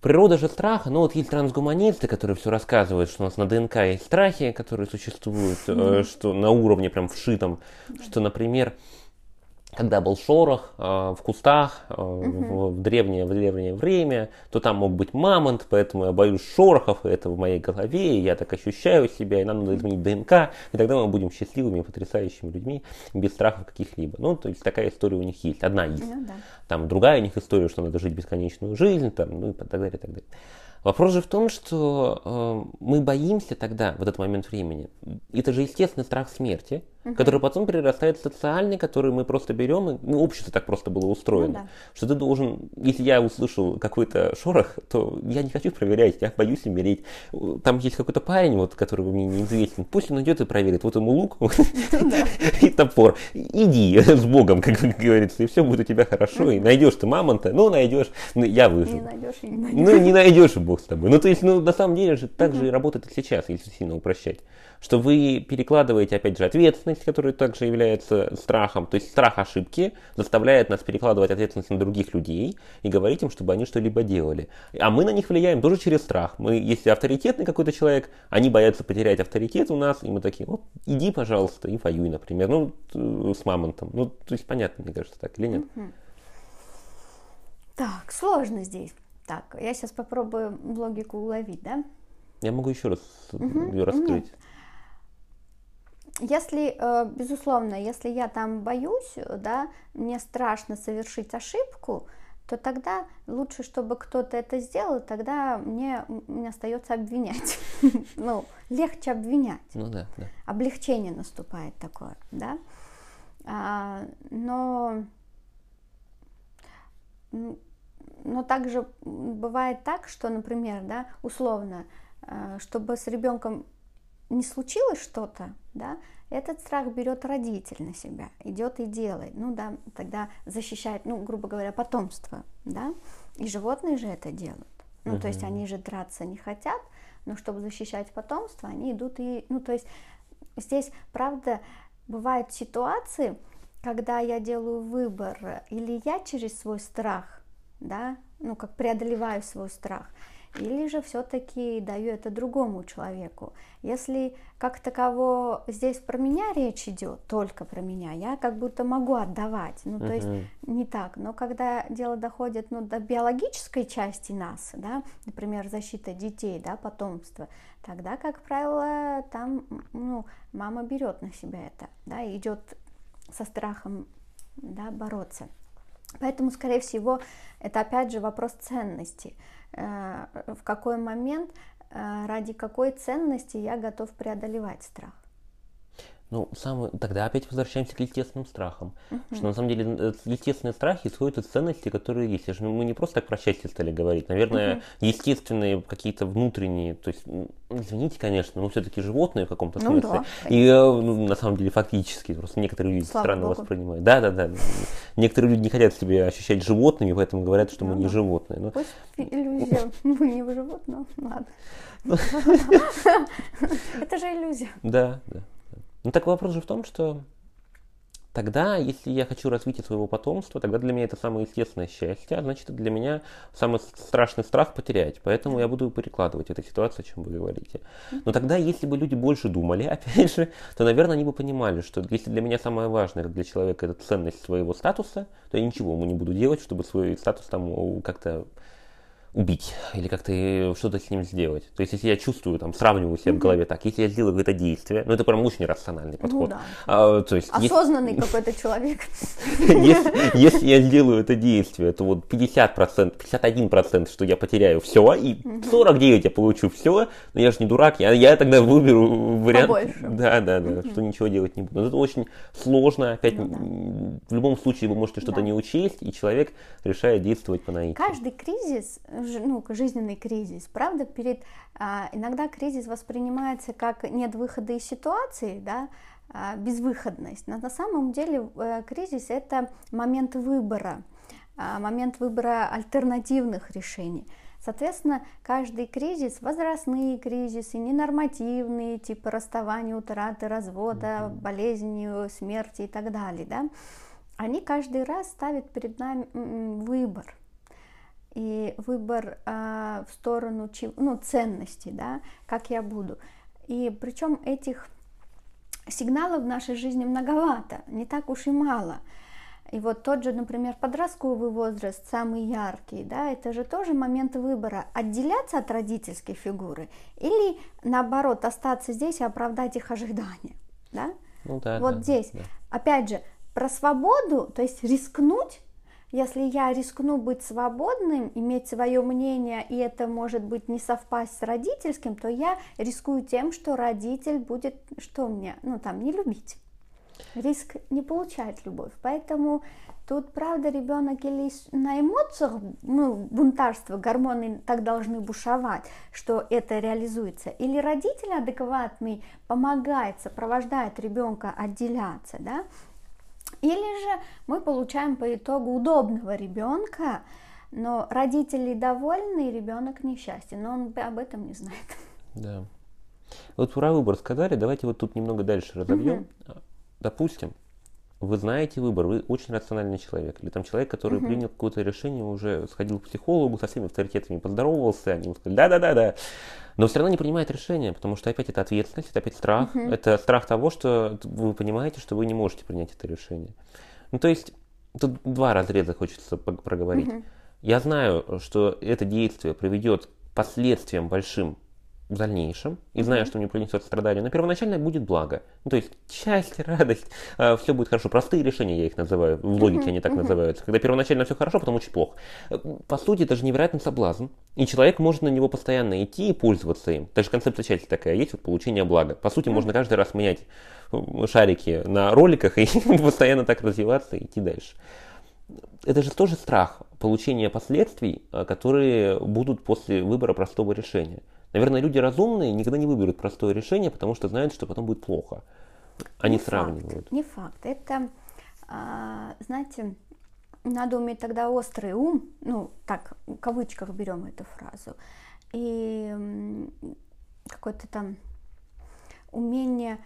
Природа же страха, ну вот есть трансгуманисты, которые все рассказывают, что у нас на ДНК есть страхи, которые существуют, э, что на уровне прям вшитом, что, например, когда был шорох э, в кустах э, в, в древнее, в древнее время, то там мог быть мамонт, поэтому я боюсь шорохов, и это в моей голове, и я так ощущаю себя, и нам надо изменить ДНК, и тогда мы будем счастливыми, потрясающими людьми, без страхов каких-либо. Ну, то есть такая история у них есть, одна из. Ну да. Там другая у них история, что надо жить бесконечную жизнь, там, ну и так далее, и так далее. Вопрос же в том, что э, мы боимся тогда, в этот момент времени. Это же естественный страх смерти, который потом перерастает в социальный, который мы просто берем, и ну, общество так просто было устроено. Ну да. Что ты должен, если я услышал какой-то шорох, то я не хочу проверять, я боюсь умереть. Там есть какой-то парень, вот, который мне неизвестен, пусть он идет и проверит. Вот ему лук и топор. Иди с Богом, как говорится, и все будет у тебя хорошо. И найдешь ты мамонта, ну найдешь, ну, я Не выживу. найдешь и не найдешь. Ну, не найдешь, бог с тобой. Ну, то есть, ну, на самом деле же так же и работает и сейчас, если сильно упрощать. Что вы перекладываете, опять же, ответственность, которая также является страхом. То есть, страх ошибки заставляет нас перекладывать ответственность на других людей и говорить им, чтобы они что-либо делали. А мы на них влияем тоже через страх. Мы, если авторитетный какой-то человек, они боятся потерять авторитет у нас, и мы такие, вот, иди, пожалуйста, и воюй, например. Ну, э, с мамонтом. Ну, то есть, понятно, мне кажется, так или нет? Так, сложно здесь. Так, я сейчас попробую логику уловить, да? Я могу еще раз ее раскрыть. Если, э, безусловно, если я там боюсь, да, мне страшно совершить ошибку, то тогда лучше, чтобы кто-то это сделал, тогда мне, мне остается обвинять. Ну, легче обвинять. Ну да, да. Облегчение наступает такое, да. А, но но также бывает так, что, например, да, условно, э, чтобы с ребенком не случилось что-то, да, этот страх берет родитель на себя, идет и делает, ну да, тогда защищает, ну, грубо говоря, потомство, да, и животные же это делают. Ну, угу. то есть они же драться не хотят, но чтобы защищать потомство, они идут и, ну, то есть здесь, правда, бывают ситуации, когда я делаю выбор, или я через свой страх, да, ну, как преодолеваю свой страх, или же все-таки даю это другому человеку. Если как таково здесь про меня речь идет, только про меня, я как будто могу отдавать, ну, то uh-huh. есть не так. Но когда дело доходит, ну, до биологической части нас, да, например, защита детей, да, потомства, тогда, как правило, там, ну, мама берет на себя это, да, идет со страхом, да, бороться. Поэтому, скорее всего, это опять же вопрос ценности. Э, в какой момент, э, ради какой ценности я готов преодолевать страх. Ну, самый, тогда опять возвращаемся к естественным страхам. Uh-huh. Что на самом деле э, естественные страхи исходят из ценностей, которые есть. Ну, мы не просто так про счастье стали говорить. Наверное, uh-huh. естественные какие-то внутренние, то есть, извините, конечно, но все-таки животные в каком-то ну, смысле. Да, И ну, на самом деле фактически, просто некоторые люди Слава странно Богу. воспринимают. Да, да, да. Некоторые люди не хотят себя ощущать животными, поэтому говорят, что мы не животные. Но... Пусть иллюзия, мы не животные, ладно. Это же иллюзия. Да, да. Ну так вопрос же в том, что тогда, если я хочу развития своего потомства, тогда для меня это самое естественное счастье, а значит, для меня самый страшный страх потерять. Поэтому я буду перекладывать эту ситуацию, о чем вы говорите. Но тогда, если бы люди больше думали, опять же, то, наверное, они бы понимали, что если для меня самое важное для человека это ценность своего статуса, то я ничего ему не буду делать, чтобы свой статус там как-то убить или как-то э, что-то с ним сделать. То есть, если я чувствую, там, сравниваю себя mm-hmm. в голове так, если я сделаю какое-то действие, ну, это прям очень рациональный ну подход. Ну, да. а, то есть, Осознанный если... какой-то человек. если, я сделаю это действие, то вот 50%, 51%, что я потеряю все, и 49% я получу все, но я же не дурак, я, тогда выберу вариант. Да, да, да, что ничего делать не буду. Но это очень сложно, опять, ну, в любом случае вы можете что-то не учесть, и человек решает действовать по наитию. Каждый кризис ну, жизненный кризис, правда, перед, а, иногда кризис воспринимается как нет выхода из ситуации, да, а, безвыходность. Но на самом деле э, кризис это момент выбора, а, момент выбора альтернативных решений. Соответственно, каждый кризис, возрастные кризисы, ненормативные, типа расставания, утраты, развода, mm-hmm. болезни, смерти и так далее, да, они каждый раз ставят перед нами выбор и выбор э, в сторону ну, ценностей, да, как я буду. И причем этих сигналов в нашей жизни многовато, не так уж и мало. И вот тот же, например, подростковый возраст, самый яркий, да, это же тоже момент выбора, отделяться от родительской фигуры или, наоборот, остаться здесь и оправдать их ожидания, да? Ну, да вот да, здесь, да. опять же, про свободу, то есть рискнуть если я рискну быть свободным, иметь свое мнение, и это может быть не совпасть с родительским, то я рискую тем, что родитель будет, что мне, ну там, не любить. Риск не получать любовь. Поэтому тут, правда, ребенок или на эмоциях, ну, бунтарство, гормоны так должны бушевать, что это реализуется, или родитель адекватный помогает, сопровождает ребенка отделяться, да, или же мы получаем по итогу удобного ребенка, но родители довольны, и ребенок несчастен, но он об этом не знает. Да. Вот про выбор сказали, давайте вот тут немного дальше разобьем. Угу. Допустим, вы знаете выбор, вы очень рациональный человек, или там человек, который угу. принял какое-то решение, уже сходил к психологу, со всеми авторитетами поздоровался, они ему сказали, да-да-да-да, но все равно не принимает решения, потому что опять это ответственность, это опять страх, угу. это страх того, что вы понимаете, что вы не можете принять это решение. Ну, то есть, тут два разреза хочется проговорить. Угу. Я знаю, что это действие приведет к последствиям большим в дальнейшем и знаю, что мне принесет страдания, но первоначально будет благо. Ну, то есть счастье, радость, э, все будет хорошо. Простые решения я их называю, в логике они так называются. Когда первоначально все хорошо, потом очень плохо. Э, по сути, это же невероятный соблазн, и человек может на него постоянно идти и пользоваться им. Даже концепция счастья такая есть, вот получение блага. По сути, можно каждый раз менять э, шарики на роликах и постоянно так развиваться и идти дальше. это же тоже страх получения последствий, э, которые будут после выбора простого решения. Наверное, люди разумные никогда не выберут простое решение, потому что знают, что потом будет плохо. Они не сравнивают. Факт, не факт. Это, а, знаете, надо уметь тогда острый ум, ну, так, в кавычках берем эту фразу, и какое-то там умение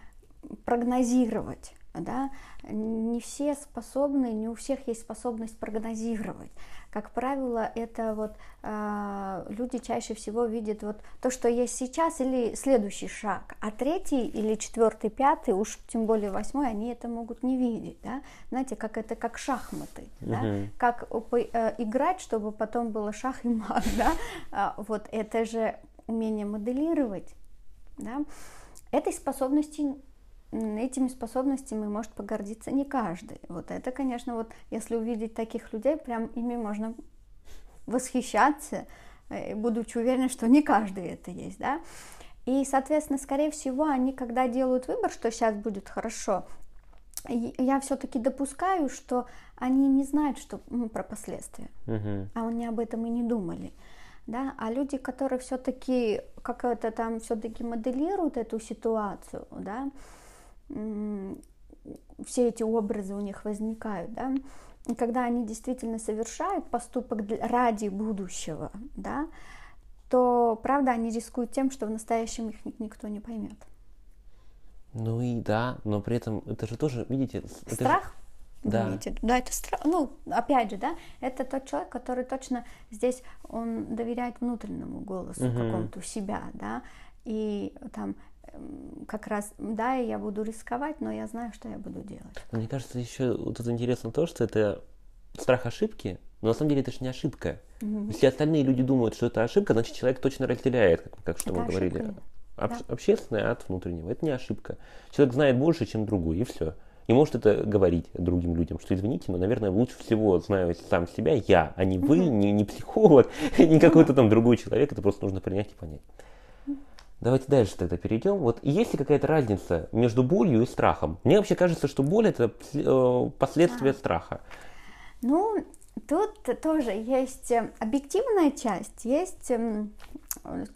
прогнозировать да, не все способны, не у всех есть способность прогнозировать. Как правило, это вот э, люди чаще всего видят вот то, что есть сейчас, или следующий шаг, а третий или четвертый, пятый, уж тем более восьмой, они это могут не видеть, да. Знаете, как это как шахматы, uh-huh. да, как э, играть, чтобы потом было шах и мат, да. А, вот это же умение моделировать, да. Этой способности этими способностями может погордиться не каждый. Вот это, конечно, вот если увидеть таких людей, прям ими можно восхищаться, э, будучи уверены, что не каждый это есть, да. И, соответственно, скорее всего, они, когда делают выбор, что сейчас будет хорошо, я все-таки допускаю, что они не знают, что ну, про последствия, uh-huh. а они об этом и не думали. Да? А люди, которые все-таки как-то там все-таки моделируют эту ситуацию, да, все эти образы у них возникают, да, и когда они действительно совершают поступок ради будущего, да, то, правда, они рискуют тем, что в настоящем их никто не поймет. Ну и да, но при этом это же тоже, видите... Страх? Это же... Да. Видите? Да, это страх. Ну, опять же, да, это тот человек, который точно здесь, он доверяет внутреннему голосу угу. какому-то у себя, да, и там как раз, да, я буду рисковать, но я знаю, что я буду делать. мне кажется, еще тут интересно то, что это страх ошибки, но на самом деле это же не ошибка. Угу. Если остальные люди думают, что это ошибка, значит человек точно разделяет, как, как что это мы говорили. Об, да. Общественное от внутреннего. Это не ошибка. Человек знает больше, чем другой, и все. И может это говорить другим людям, что извините, но, наверное, лучше всего знаю сам себя я, а не вы, не, не психолог, не какой-то там другой человек. Это просто нужно принять и понять. Давайте дальше тогда перейдем. Вот есть ли какая-то разница между болью и страхом? Мне вообще кажется, что боль это э, последствия а. страха. Ну, тут тоже есть э, объективная часть, есть эм,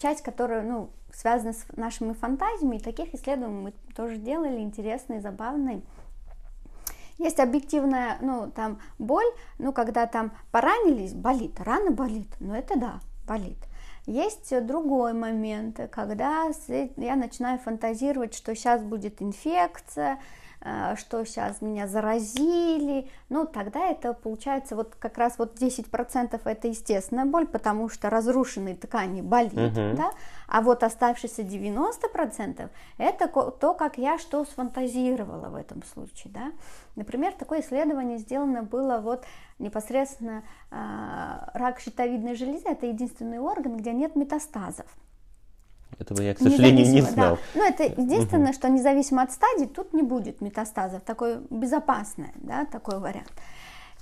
часть, которая, ну, связана с нашими фантазиями. И таких исследований мы тоже делали, интересные, забавные. Есть объективная, ну, там, боль, ну, когда там поранились, болит, рана болит, ну, это да, болит. Есть другой момент, когда я начинаю фантазировать, что сейчас будет инфекция, что сейчас меня заразили, ну тогда это получается вот как раз вот 10% это естественная боль, потому что разрушенные ткани болит, uh-huh. да, а вот оставшиеся 90% это то, как я что сфантазировала в этом случае, да. Например, такое исследование сделано было вот непосредственно э, рак щитовидной железы, это единственный орган, где нет метастазов. Этого я, к сожалению, не знал. Да. Ну, это единственное, угу. что независимо от стадии, тут не будет метастазов. Такой безопасный, да, такой вариант.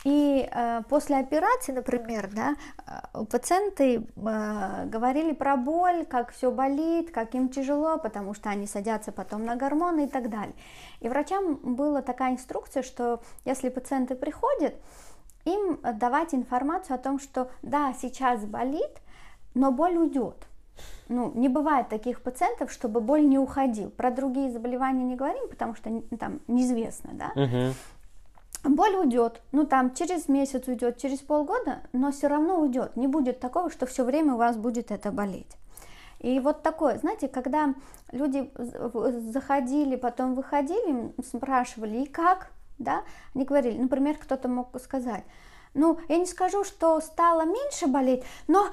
И э, после операции, например, да, э, пациенты э, говорили про боль, как все болит, как им тяжело, потому что они садятся потом на гормоны и так далее. И врачам была такая инструкция, что если пациенты приходят, им давать информацию о том, что да, сейчас болит, но боль уйдет ну, не бывает таких пациентов, чтобы боль не уходила. Про другие заболевания не говорим, потому что там неизвестно, да. Угу. Боль уйдет, ну там через месяц уйдет, через полгода, но все равно уйдет. Не будет такого, что все время у вас будет это болеть. И вот такое, знаете, когда люди заходили, потом выходили, спрашивали, и как, да, они говорили, например, кто-то мог сказать, ну, я не скажу, что стало меньше болеть, но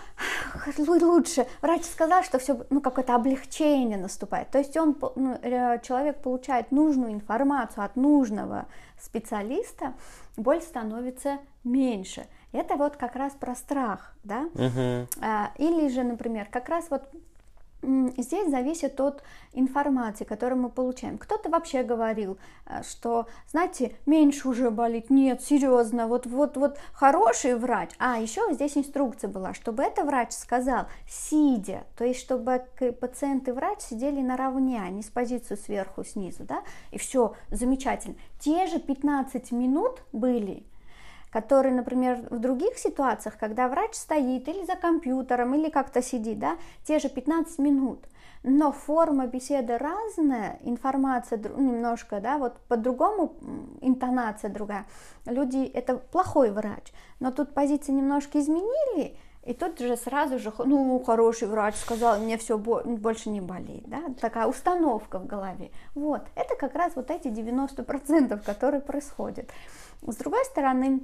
лучше. Врач сказал, что все, ну, какое-то облегчение наступает. То есть он, ну, человек получает нужную информацию от нужного специалиста, боль становится меньше. Это вот как раз про страх, да? Uh-huh. Или же, например, как раз вот здесь зависит от информации, которую мы получаем. Кто-то вообще говорил, э, что, знаете, меньше уже болит, нет, серьезно, вот, вот, вот хороший врач. А еще здесь инструкция была, чтобы это врач сказал, сидя, то есть чтобы пациент и врач сидели наравне, а не с позиции сверху, снизу, да, и все замечательно. Те же 15 минут были, который, например, в других ситуациях, когда врач стоит или за компьютером, или как-то сидит, да, те же 15 минут, но форма беседы разная, информация немножко, да, вот по-другому интонация другая. Люди, это плохой врач, но тут позиции немножко изменили, и тут же сразу же, ну, хороший врач сказал, мне все больше не болит, да, такая установка в голове. Вот, это как раз вот эти 90%, которые происходят. С другой стороны,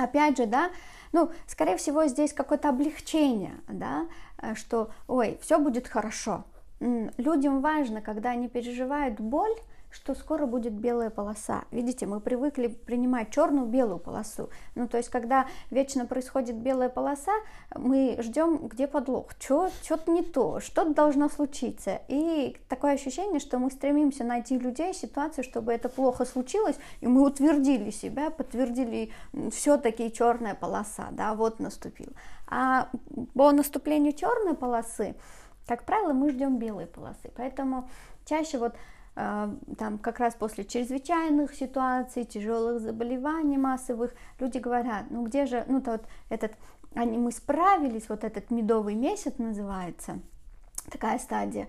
опять же, да, ну, скорее всего, здесь какое-то облегчение, да, э, что, ой, все будет хорошо. Людям важно, когда они переживают боль, что скоро будет белая полоса. Видите, мы привыкли принимать черную белую полосу. Ну, то есть, когда вечно происходит белая полоса, мы ждем, где подлог, что-то не то, что-то должно случиться. И такое ощущение, что мы стремимся найти людей, ситуацию, чтобы это плохо случилось, и мы утвердили себя, подтвердили, все-таки черная полоса, да, вот наступил. А по наступлению черной полосы, как правило, мы ждем белой полосы. Поэтому чаще вот там как раз после чрезвычайных ситуаций, тяжелых заболеваний массовых, люди говорят, ну где же, ну то вот этот, они, мы справились, вот этот медовый месяц называется, такая стадия,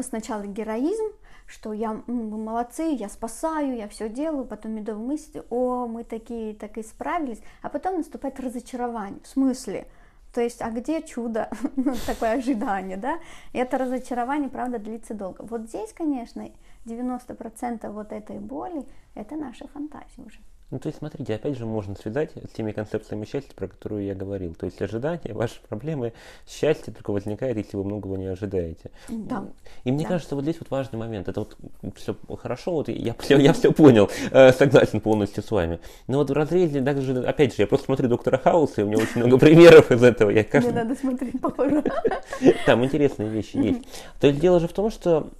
сначала героизм, что я, ну, мы молодцы, я спасаю, я все делаю, потом медовый месяц, о, мы такие, так и справились, а потом наступает разочарование, в смысле, то есть, а где чудо, ну, такое ожидание, да? И это разочарование, правда, длится долго. Вот здесь, конечно, 90% вот этой боли – это наша фантазия уже. Ну, то есть, смотрите, опять же, можно связать с теми концепциями счастья, про которые я говорил. То есть, ожидания, ваши проблемы, счастье только возникает, если вы многого не ожидаете. Да. И мне да. кажется, вот здесь вот важный момент. Это вот все хорошо, вот я, я, я все понял, э, согласен полностью с вами. Но вот в разрезе, даже, опять же, я просто смотрю Доктора Хауса, и у меня очень много примеров из этого. Я каждый... Мне надо смотреть, похоже. Там интересные вещи есть. То есть, дело же в том, что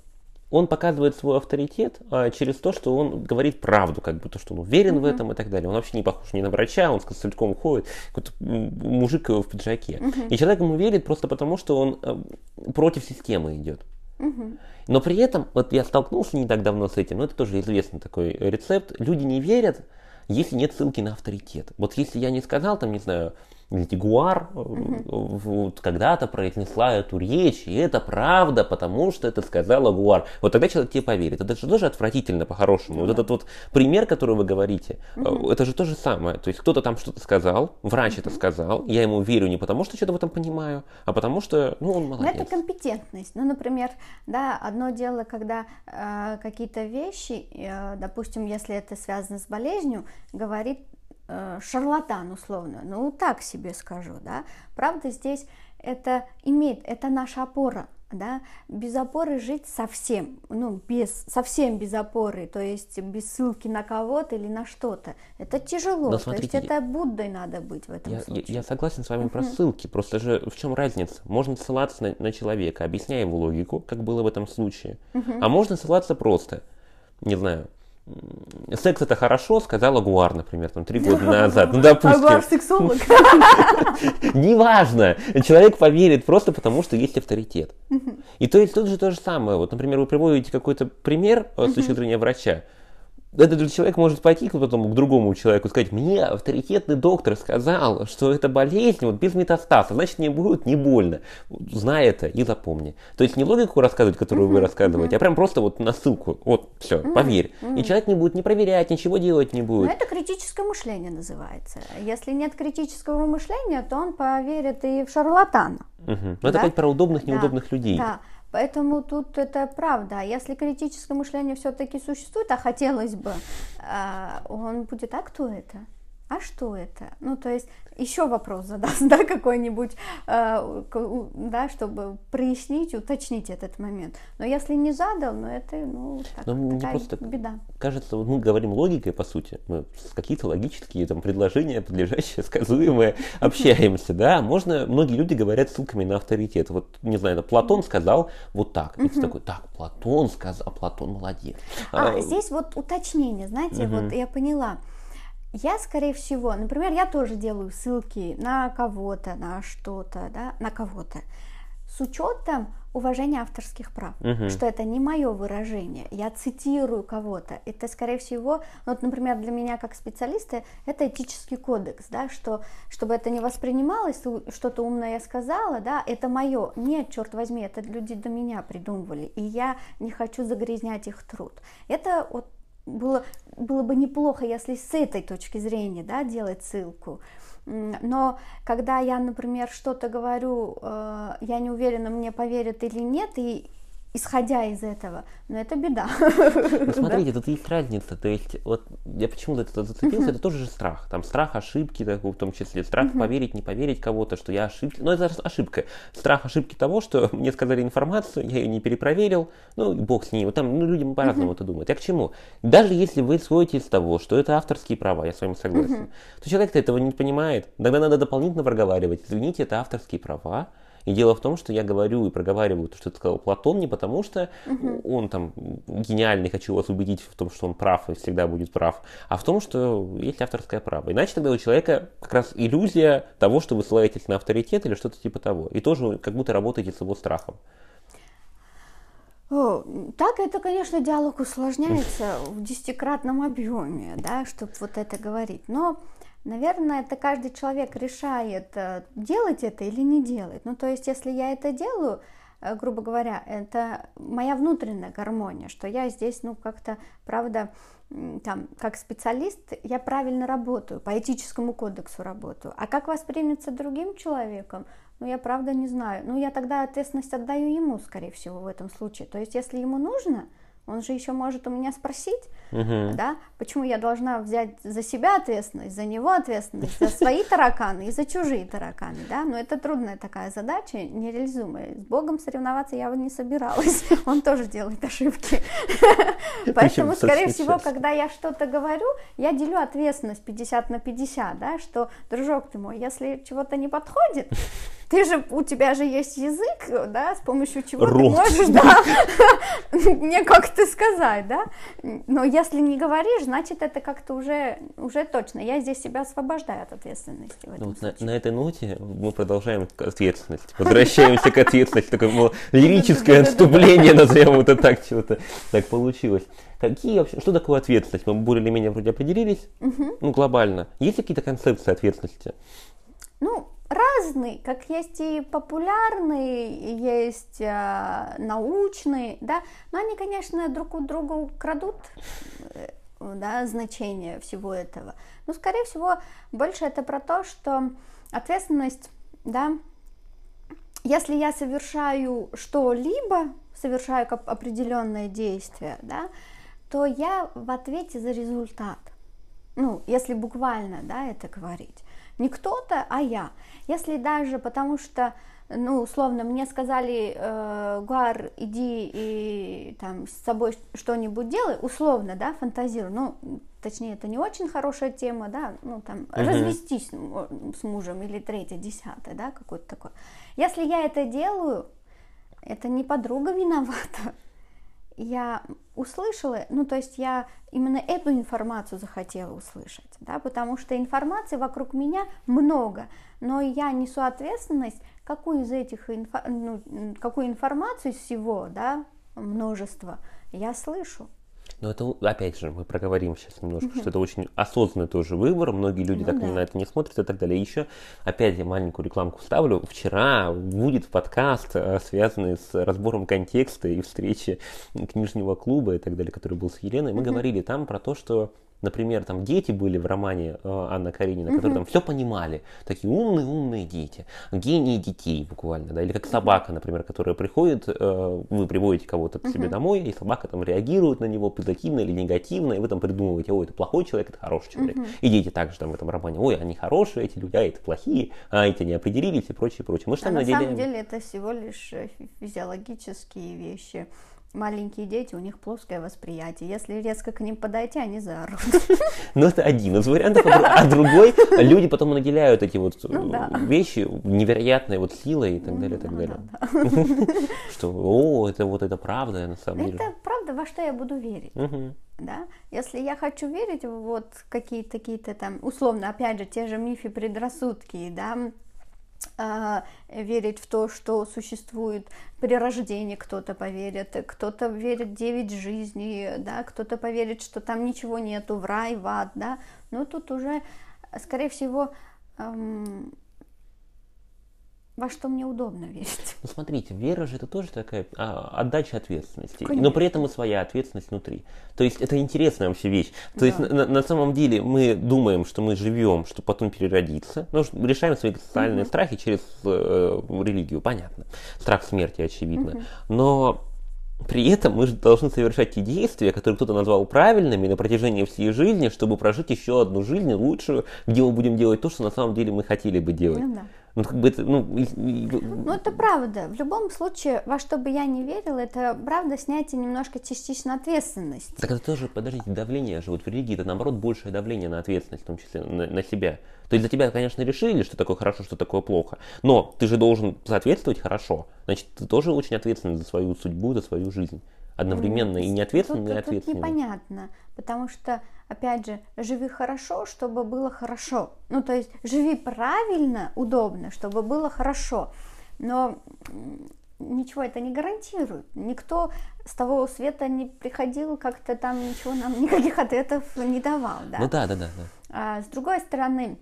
он показывает свой авторитет а, через то, что он говорит правду, как бы то, что он уверен mm-hmm. в этом и так далее. Он вообще не похож ни на врача, он с костыльком ходит, какой-то мужик в пиджаке. Mm-hmm. И человек ему верит просто потому, что он а, против системы идет. Mm-hmm. Но при этом, вот я столкнулся не так давно с этим, но это тоже известный такой рецепт, люди не верят, если нет ссылки на авторитет. Вот если я не сказал, там, не знаю, Гуар угу. вот, когда-то произнесла эту речь, и это правда, потому что это сказала Гуар. Вот тогда человек тебе поверит. Это же тоже отвратительно по-хорошему. Вот этот вот пример, который вы говорите, угу. это же то же самое. То есть кто-то там что-то сказал, врач угу. это сказал, я ему верю не потому, что что-то в этом понимаю, а потому что, ну, он молодец. Но это компетентность. Ну, например, да, одно дело, когда э, какие-то вещи, э, допустим, если это связано с болезнью, говорит шарлатан условно, ну так себе скажу, да. Правда, здесь это имеет, это наша опора, да, без опоры жить совсем, ну, без, совсем без опоры, то есть без ссылки на кого-то или на что-то. Это тяжело, Но, смотрите, то есть это Буддой надо быть в этом я, случае. Я, я согласен с вами uh-huh. про ссылки, просто же в чем разница? Можно ссылаться на, на человека, объясняя его логику, как было в этом случае, uh-huh. а можно ссылаться просто, не знаю, Секс это хорошо, сказала Гуар, например, там три года назад. Ну, допустим. А Гуар сексолог. Неважно. Человек поверит просто потому, что есть авторитет. И то есть тут же то же самое. Вот, например, вы приводите какой-то пример э, с точки зрения врача этот человек может пойти к потом к другому человеку и сказать, мне авторитетный доктор сказал, что это болезнь вот без метастаза, значит не будет не больно. Знай это и запомни. То есть не логику рассказывать, которую uh-huh, вы рассказываете, uh-huh. а прям просто вот на ссылку. Вот, все, uh-huh, поверь. Uh-huh. И человек не будет не проверять, ничего делать не будет. Но это критическое мышление называется. Если нет критического мышления, то он поверит и в шарлатана. Угу. Но да? это опять про удобных, неудобных да, людей. Да. Поэтому тут это правда. А если критическое мышление все-таки существует, а хотелось бы, а, он будет, а это? А что это? Ну, то есть еще вопрос задаст, да, какой-нибудь, э, да, чтобы прояснить, уточнить этот момент. Но если не задал, ну это, ну, так, Но такая просто беда. Кажется, вот мы говорим логикой, по сути, мы какие-то логические там предложения, подлежащие, сказуемые, общаемся, да, можно, многие люди говорят ссылками на авторитет. Вот, не знаю, Платон сказал вот так, и ты такой, так, Платон сказал, Платон молодец. А, а здесь вот уточнение, знаете, вот я поняла, я, скорее всего, например, я тоже делаю ссылки на кого-то, на что-то, да, на кого-то, с учетом уважение авторских прав, угу. что это не мое выражение, я цитирую кого-то. Это, скорее всего, вот, например, для меня как специалиста это этический кодекс, да, что чтобы это не воспринималось, что-то умное я сказала, да, это мое. Нет, черт возьми, это люди до меня придумывали, и я не хочу загрязнять их труд. Это вот было, было бы неплохо, если с этой точки зрения, да, делать ссылку. Но когда я, например, что-то говорю, э, я не уверена, мне поверят или нет, и исходя из этого. Но это беда. Ну, смотрите, тут есть разница. То есть, вот я почему-то это зацепился, это тоже же страх. Там страх ошибки, в том числе страх поверить, не поверить кого-то, что я ошибся. Но это ошибка. Страх ошибки того, что мне сказали информацию, я ее не перепроверил, ну, бог с ней. Вот там, ну, людям по-разному это думают. Я к чему? Даже если вы исходите из того, что это авторские права, я с вами согласен, то человек-то этого не понимает. Тогда надо дополнительно проговаривать. Извините, это авторские права, и дело в том, что я говорю и проговариваю то, что это сказал Платон, не потому что угу. он там гениальный, хочу вас убедить в том, что он прав и всегда будет прав, а в том, что есть авторское право. Иначе тогда у человека как раз иллюзия того, что вы ссылаетесь на авторитет или что-то типа того. И тоже как будто работаете с его страхом. Так это, конечно, диалог усложняется в десятикратном объеме, да, чтобы вот это говорить. Но Наверное, это каждый человек решает, э, делать это или не делать. Ну, то есть, если я это делаю, э, грубо говоря, это моя внутренняя гармония, что я здесь, ну, как-то, правда, там, как специалист, я правильно работаю, по этическому кодексу работаю. А как воспримется другим человеком, ну, я правда не знаю. Ну, я тогда ответственность отдаю ему, скорее всего, в этом случае. То есть, если ему нужно, он же еще может у меня спросить, угу. да, почему я должна взять за себя ответственность, за него ответственность, за свои тараканы и за чужие тараканы, да, но это трудная такая задача, нереализуемая. С Богом соревноваться я бы не собиралась, он тоже делает ошибки. Поэтому, скорее всего, когда я что-то говорю, я делю ответственность 50 на 50, да, что, дружок ты мой, если чего-то не подходит, ты же, у тебя же есть язык, да, с помощью чего Рот. ты можешь, да, мне как-то сказать, да, но если не говоришь, значит, это как-то уже, уже точно, я здесь себя освобождаю от ответственности. ну, вот на, на этой ноте мы продолжаем к ответственности, возвращаемся к ответственности, такое лирическое отступление, назовем это так, чего-то так получилось. Какие вообще, что такое ответственность? Мы более или менее вроде определились, ну, глобально. Есть какие-то концепции ответственности? Ну, разный, как есть и популярный, есть э, научный, да, но они, конечно, друг у друга украдут э, да, значение всего этого. Но, скорее всего, больше это про то, что ответственность, да, если я совершаю что-либо, совершаю определенное действие, да, то я в ответе за результат. Ну, если буквально, да, это говорить не кто-то, а я. Если даже потому что, ну, условно, мне сказали, э, Гуар, иди и там с собой что-нибудь делай, условно, да, фантазирую, ну, точнее, это не очень хорошая тема, да, ну, там, uh-huh. развестись с мужем или третье, десятое, да, какое-то такое. Если я это делаю, это не подруга виновата, я услышала, ну то есть я именно эту информацию захотела услышать, да, потому что информации вокруг меня много, но я несу ответственность, какую из этих инфо, ну, какую информацию из всего, да, множество я слышу. Но это, опять же, мы проговорим сейчас немножко, mm-hmm. что это очень осознанный тоже выбор. Многие люди ну, так да. на это не смотрят и так далее. Еще, опять я маленькую рекламку вставлю. Вчера будет подкаст, э, связанный с разбором контекста и встречи книжного клуба и так далее, который был с Еленой. Мы mm-hmm. говорили там про то, что например, там дети были в романе э, Анна Каренина, которые угу. там все понимали, такие умные-умные дети, гении детей буквально, да, или как собака, например, которая приходит, э, вы приводите кого-то к себе домой, и собака там реагирует на него позитивно или негативно, и вы там придумываете, ой, это плохой человек, это хороший человек. Угу. И дети также там в этом романе, ой, они хорошие, эти люди, а эти плохие, а эти не определились и прочее, прочее. Мы же а там на наделяем... самом деле это всего лишь э, физиологические вещи маленькие дети, у них плоское восприятие. Если резко к ним подойти, они заорут. Ну, это один из вариантов. А другой, люди потом наделяют эти вот ну вещи невероятной вот силой и так далее, и так далее. Что, о, это вот это правда на самом деле. Это правда, во что я буду верить. Да? Если я хочу верить в вот какие-то какие-то там, условно, опять же, те же мифы, предрассудки, да, а, верить в то, что существует при рождении, кто-то поверит, кто-то верит в девять жизней, да, кто-то поверит, что там ничего нету, в рай, в ад, да, но тут уже, скорее всего, эм, во что мне удобно верить. Ну, смотрите, вера же это тоже такая а, отдача ответственности, Конечно. но при этом и своя ответственность внутри. То есть это интересная вообще вещь. То да. есть на, на самом деле мы думаем, что мы живем, чтобы потом переродиться, но решаем свои социальные угу. страхи через э, религию, понятно. Страх смерти, очевидно. Угу. Но при этом мы же должны совершать те действия, которые кто-то назвал правильными на протяжении всей жизни, чтобы прожить еще одну жизнь лучшую, где мы будем делать то, что на самом деле мы хотели бы делать. Ну, да. Ну, как бы это, ну, ну, это правда. В любом случае, во что бы я ни верила, это правда снятие немножко частично ответственности. Так это тоже, подождите, давление же. Вот в религии это, наоборот, большее давление на ответственность, в том числе на, на себя. То есть за тебя, конечно, решили, что такое хорошо, что такое плохо. Но ты же должен соответствовать хорошо. Значит, ты тоже очень ответственен за свою судьбу, за свою жизнь одновременно и не ответственным, тут, и ответственным. Тут непонятно, потому что, опять же, живи хорошо, чтобы было хорошо. Ну, то есть, живи правильно, удобно, чтобы было хорошо. Но ничего это не гарантирует. Никто с того света не приходил, как-то там ничего нам, никаких ответов не давал. Да? Ну да, да, да. да. А, с другой стороны,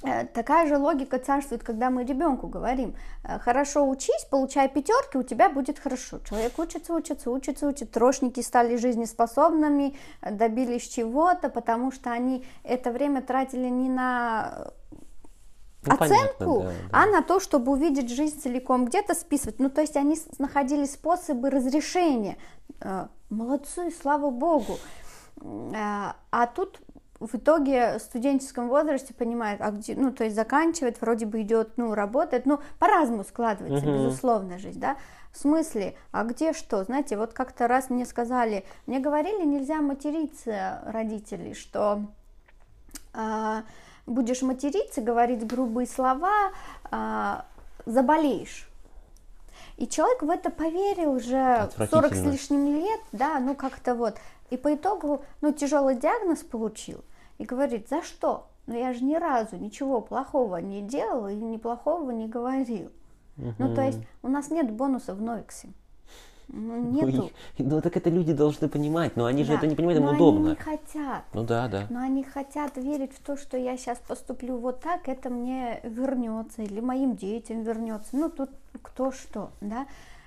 такая же логика царствует, когда мы ребенку говорим, э, хорошо учись, получай пятерки, у тебя будет хорошо. Человек учится, учится, учится, учится. Трошники стали жизнеспособными, э, добились чего-то, потому что они это время тратили не на ну, оценку, понятно, да, да. а на то, чтобы увидеть жизнь целиком, где-то списывать. Ну, то есть они находили способы разрешения. Молодцы, слава богу. А тут в итоге в студенческом возрасте понимает, а где, ну, то есть заканчивает, вроде бы идет, ну, работает, ну, по-разному складывается, uh-huh. безусловно, жизнь, да, в смысле, а где что, знаете, вот как-то раз мне сказали, мне говорили, нельзя материться родители, что э, будешь материться, говорить грубые слова, э, заболеешь. И человек в это поверил уже 40 с лишним лет, да, ну как-то вот. И по итогу, ну, тяжелый диагноз получил и говорит, за что? Но я же ни разу ничего плохого не делал и ни плохого не говорил. Угу. Ну, то есть у нас нет бонусов в Новиксе. Ну, нету. Ну, ну, так это люди должны понимать, но они да. же это не понимают, им но удобно. они не хотят. Ну, да, да. Но они хотят верить в то, что я сейчас поступлю вот так, это мне вернется, или моим детям вернется. Ну, тут кто что, да.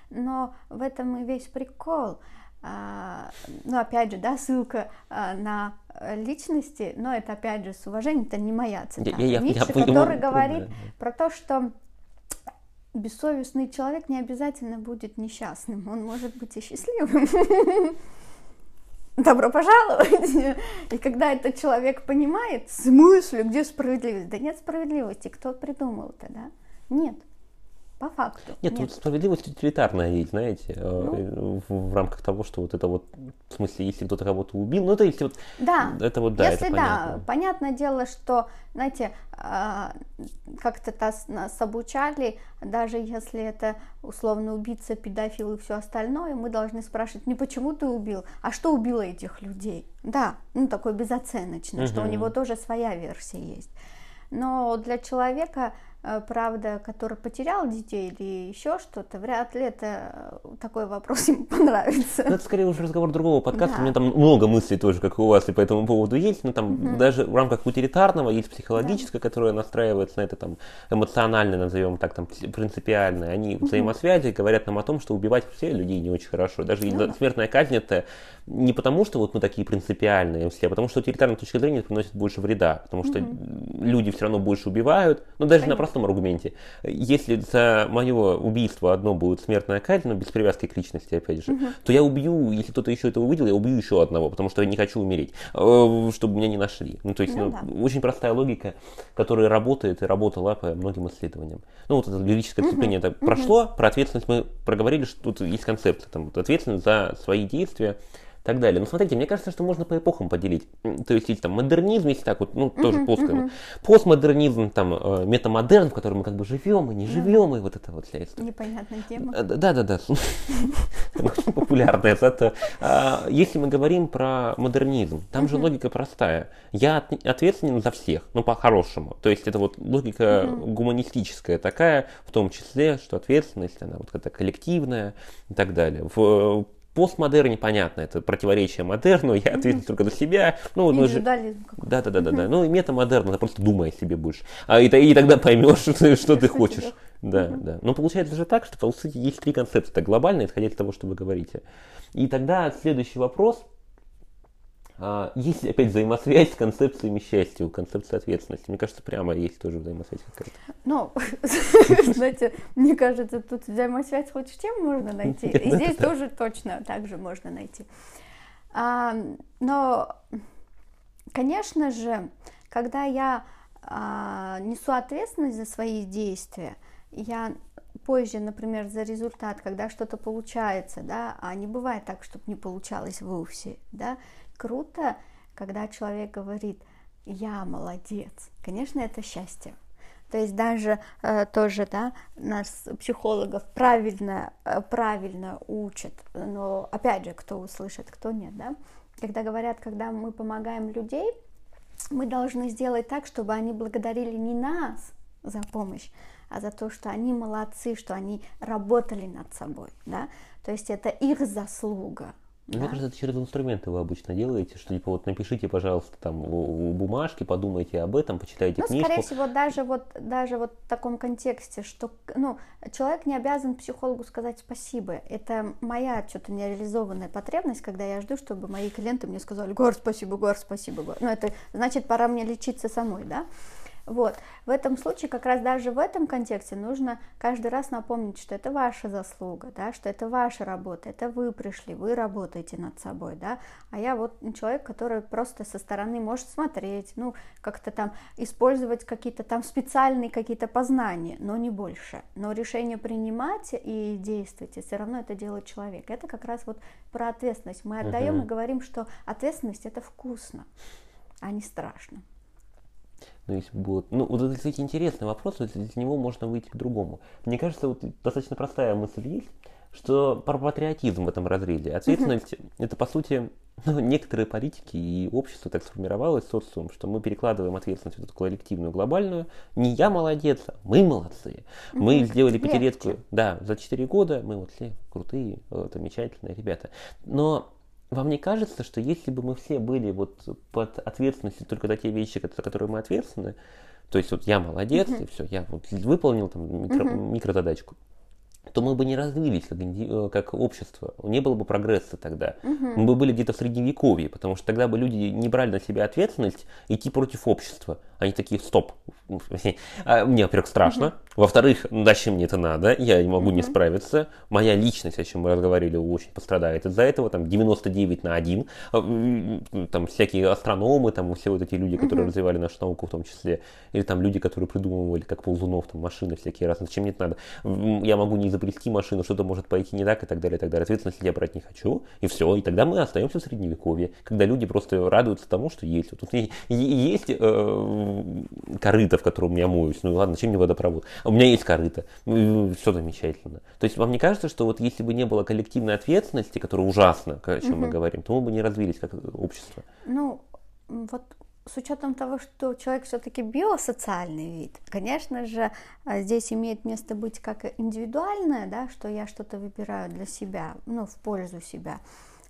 Но в этом и весь прикол. А, ну, опять же, да, ссылка а, на личности, но это, опять же, с уважением, это не моя цитата. Я, я, Ницше, я, который говорит да. про то, что бессовестный человек не обязательно будет несчастным, он может быть и счастливым. Добро пожаловать! И когда этот человек понимает, в смысле, где справедливость? Да нет справедливости, кто придумал это, да? Нет. По факту. Нет, нет. тут справедливость утилитарная есть, знаете, э, ну, в, в рамках того, что вот это вот, в смысле, если кто-то кого-то убил, ну это если вот, да, это вот, да, если это понятно. да, понятное дело, что, знаете, а, как-то нас обучали, даже если это условно убийца, педофил и все остальное, мы должны спрашивать не почему ты убил, а что убило этих людей. Да, ну такой безоценочный, угу. что у него тоже своя версия есть. Но для человека Э, правда, который потерял детей или еще что-то, вряд ли это э, такой вопрос им понравится. Ну, это скорее уже разговор другого подкаста. Да. У меня там много мыслей тоже, как и у вас, и по этому поводу есть. Но там угу. даже в рамках утилитарного есть психологическое, да. которое настраивается на это там эмоционально, назовем так, там принципиальное. Они угу. взаимосвязи говорят нам о том, что убивать все людей не очень хорошо. Даже ну, смертная казнь это не потому, что вот мы такие принципиальные все, а потому что утилитарная точка зрения приносит больше вреда. Потому что угу. люди все равно больше убивают. Ну, даже Понятно. на простом аргументе. Если за мое убийство одно будет смертная казнь, но без привязки к личности, опять же, угу. то я убью, если кто-то еще этого увидел, я убью еще одного, потому что я не хочу умереть, э, чтобы меня не нашли. Ну, то есть, ну, ну, да. очень простая логика, которая работает и работала по многим исследованиям. Ну, вот это лирическое отступление угу. это угу. прошло, про ответственность мы проговорили, что тут есть концепция, там, вот, ответственность за свои действия, так далее. Но смотрите, мне кажется, что можно по эпохам поделить. То есть, если там модернизм, если так вот, ну, тоже uh-huh, плоско. Uh-huh. Постмодернизм, там, э, метамодерн, в котором мы как бы живем и не живем, uh-huh. и вот это вот вся история. Непонятная тема. Да-да-да. Очень популярная. Зато а, если мы говорим про модернизм, там же логика простая. Я ответственен за всех, ну, по-хорошему. То есть, это вот логика гуманистическая такая, в том числе, что ответственность, она вот какая-то коллективная и так далее. В постмодерне понятно, это противоречие модерну, я ответил только за себя. Ну, мы же... Да, да, да, да, да. Ну и метамодерн, это просто думай о себе будешь. А, и, и тогда поймешь, что, что ты хочешь. Да, да. Но получается же так, что по сути есть три концепции, глобальные, исходя из того, что вы говорите. И тогда следующий вопрос – есть ли опять взаимосвязь с концепциями счастья, концепцией ответственности? Мне кажется, прямо есть тоже взаимосвязь какая-то. Ну, знаете, мне кажется, тут взаимосвязь хоть с чем можно найти. И здесь тоже точно так же можно найти. А, но, конечно же, когда я а, несу ответственность за свои действия, я позже, например, за результат, когда что-то получается, да, а не бывает так, чтобы не получалось вовсе, да, круто, когда человек говорит, я молодец. Конечно, это счастье. То есть даже э, тоже, да, нас психологов правильно, э, правильно учат, но опять же, кто услышит, кто нет, да. Когда говорят, когда мы помогаем людей, мы должны сделать так, чтобы они благодарили не нас за помощь, а за то, что они молодцы, что они работали над собой, да. То есть это их заслуга, мне да. кажется, это через инструменты вы обычно делаете, что типа вот напишите, пожалуйста, там в бумажке, подумайте об этом, почитайте ну, книжку. скорее всего, даже вот, даже вот в таком контексте, что ну, человек не обязан психологу сказать спасибо. Это моя что-то нереализованная потребность, когда я жду, чтобы мои клиенты мне сказали, Гор, спасибо, Гор, спасибо, Гор. Ну, это значит, пора мне лечиться самой, да? Вот. В этом случае, как раз даже в этом контексте, нужно каждый раз напомнить, что это ваша заслуга, да, что это ваша работа, это вы пришли, вы работаете над собой, да, а я вот человек, который просто со стороны может смотреть, ну, как-то там использовать какие-то там специальные какие-то познания, но не больше. Но решение принимать и действовать, и все равно это делает человек. Это как раз вот про ответственность. Мы отдаем uh-huh. и говорим, что ответственность это вкусно, а не страшно. Ну, если будет... Ну, вот это, кстати, интересный вопрос, вот из него можно выйти к другому. Мне кажется, вот достаточно простая мысль есть, что про патриотизм в этом разрезе. Ответственность mm-hmm. это, по сути, ну, некоторые политики и общество так сформировалось, социум, что мы перекладываем ответственность в эту коллективную, глобальную. Не я молодец, а мы молодцы. Mm-hmm. Мы сделали пятилетку, да, за четыре года, мы вот все крутые, вот, замечательные ребята. Но вам не кажется, что если бы мы все были вот под ответственностью только за те вещи, за которые мы ответственны, то есть вот я молодец, uh-huh. и все, я вот выполнил там микро, uh-huh. микрозадачку, то мы бы не развились как, э, как общество, не было бы прогресса тогда. Угу. Мы бы были где-то в средневековье, потому что тогда бы люди не брали на себя ответственность идти против общества. Они такие, стоп, а мне, во-первых, страшно, угу. во-вторых, зачем мне это надо, я не могу угу. не справиться, моя личность, о чем мы разговаривали, очень пострадает из-за этого, там 99 на 1, а, там всякие астрономы, там все вот эти люди, которые угу. развивали нашу науку в том числе, или там люди, которые придумывали, как ползунов, там машины всякие разные, зачем мне это надо, я могу не изобрести машину, что-то может пойти не так и так далее, и так далее, ответственность я брать не хочу, и все, и тогда мы остаемся в средневековье, когда люди просто радуются тому, что есть. Вот тут есть э, корыто, в котором я моюсь. Ну ладно, чем мне водопровод? А у меня есть корыто. Все замечательно. То есть вам не кажется, что вот если бы не было коллективной ответственности, которая ужасна, о чем угу. мы говорим, то мы бы не развились как общество? Ну, вот с учетом того, что человек все-таки биосоциальный вид, конечно же, а, здесь имеет место быть как индивидуальное, да, что я что-то выбираю для себя, ну, в пользу себя,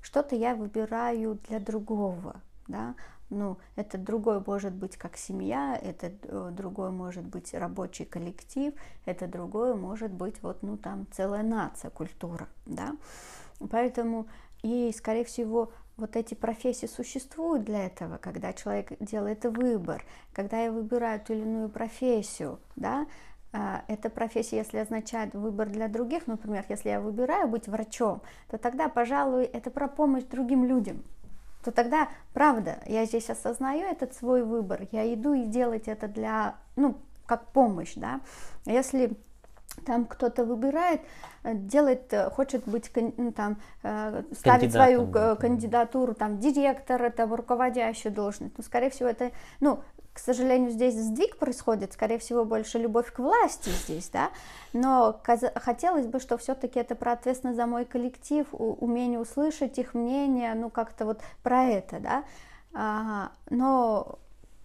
что-то я выбираю для другого, да, ну, это другой может быть как семья, это э, другой может быть рабочий коллектив, это другое может быть вот, ну, там целая нация, культура, да. Поэтому и, скорее всего, вот эти профессии существуют для этого, когда человек делает выбор, когда я выбираю ту или иную профессию, да, а, эта профессия, если означает выбор для других, например, если я выбираю быть врачом, то тогда, пожалуй, это про помощь другим людям, то тогда, правда, я здесь осознаю этот свой выбор, я иду и делать это для, ну, как помощь, да. Если там кто-то выбирает, э, делает, э, хочет быть, ну, там, э, ставить свою кандидатуру, там, директора, там, руководящую должность. Ну, скорее всего, это, ну, к сожалению, здесь сдвиг происходит, скорее всего, больше любовь к власти здесь, да, но хотелось бы, что все-таки это про ответственность за мой коллектив, умение услышать их мнение, ну, как-то вот про это, да, а, но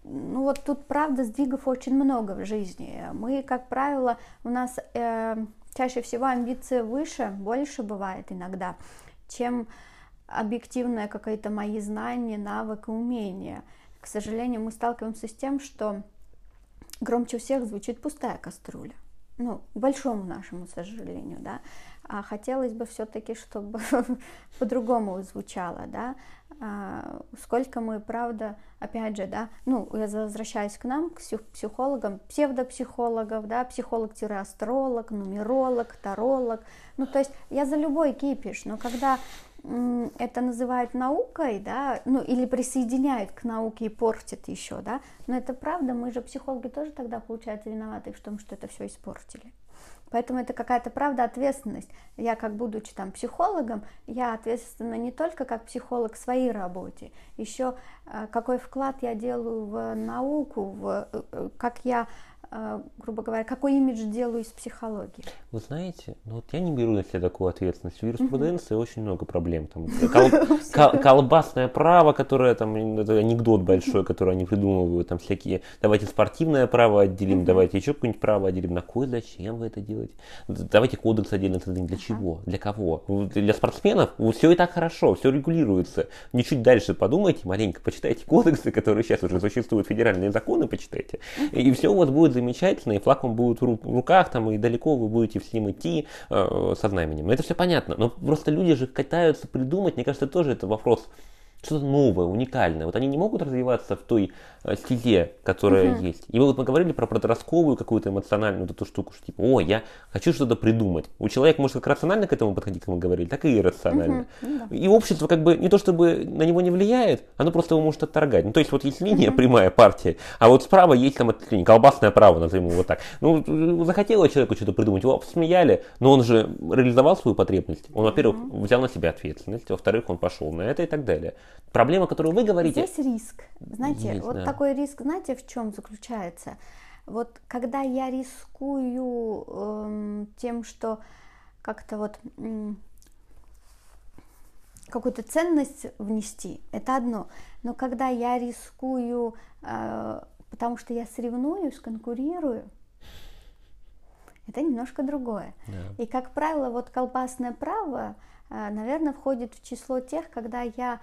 ну вот тут правда сдвигов очень много в жизни. Мы, как правило, у нас э, чаще всего амбиции выше, больше бывает иногда, чем объективные какие-то мои знания, навык и умения. К сожалению, мы сталкиваемся с тем, что громче всех звучит пустая кастрюля. Ну, к большому нашему сожалению, да. А хотелось бы все-таки, чтобы по-другому звучало, да. А, сколько мы, правда, опять же, да, ну, я возвращаюсь к нам, к психологам, псевдопсихологов, да, психолог-астролог, нумеролог, таролог, ну, то есть я за любой кипиш, но когда это называют наукой, да, ну или присоединяют к науке и портят еще, да, но это правда, мы же психологи тоже тогда, получается, виноваты в том, что это все испортили. Поэтому это какая-то правда ответственность. Я как будучи там психологом, я ответственна не только как психолог в своей работе, еще э, какой вклад я делаю в науку, в, э, э, как я грубо говоря, какой имидж делаю из психологии? Вы знаете, ну вот я не беру на себя такую ответственность. В юриспруденции очень много проблем. Там, кол, кол, колбасное право, которое там, это анекдот большой, который они придумывают, там всякие, давайте спортивное право отделим, давайте еще какое-нибудь право отделим. На кой, зачем вы это делаете? Давайте кодекс отдельно создадим. Для чего? Для кого? Для спортсменов? Все и так хорошо, все регулируется. Не чуть дальше подумайте, маленько почитайте кодексы, которые сейчас уже существуют, федеральные законы почитайте, и все у вас будет замечательно, и флаг вам будет в руках, там, и далеко вы будете с ним идти э, со знаменем. Это все понятно, но просто люди же катаются придумать, мне кажется, тоже это вопрос что-то новое, уникальное. Вот они не могут развиваться в той стезе, которая uh-huh. есть. И вот мы говорили про подростковую какую-то эмоциональную вот эту штуку, что типа, о, я хочу что-то придумать. У человека может как рационально к этому подходить, как мы говорили, так и иррационально. Uh-huh. И общество как бы не то чтобы на него не влияет, оно просто его может отторгать. Ну, то есть вот есть линия uh-huh. прямая партия, а вот справа есть там ответвление, колбасное право, назовем его вот так. Ну, захотело человеку что-то придумать, его посмеяли, но он же реализовал свою потребность. Он, во-первых, взял на себя ответственность, во-вторых, он пошел на это и так далее. Проблема, которую вы говорите... Здесь риск. Знаете, Есть, вот да. Такой риск, знаете, в чем заключается? Вот когда я рискую эм, тем, что как-то вот эм, какую-то ценность внести, это одно. Но когда я рискую, э, потому что я соревнуюсь, конкурирую, это немножко другое. Да. И, как правило, вот колбасное право, наверное, входит в число тех, когда я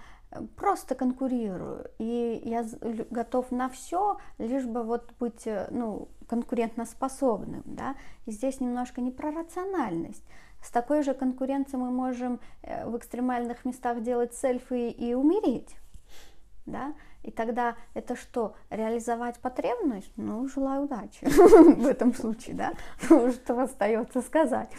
просто конкурирую, и я готов на все, лишь бы вот быть, э, ну, конкурентоспособным, да, и здесь немножко не про рациональность. С такой же конкуренцией мы можем э, в экстремальных местах делать селфи и умереть, да, и тогда это что, реализовать потребность? Ну, желаю удачи в этом случае, да, ну, что остается сказать.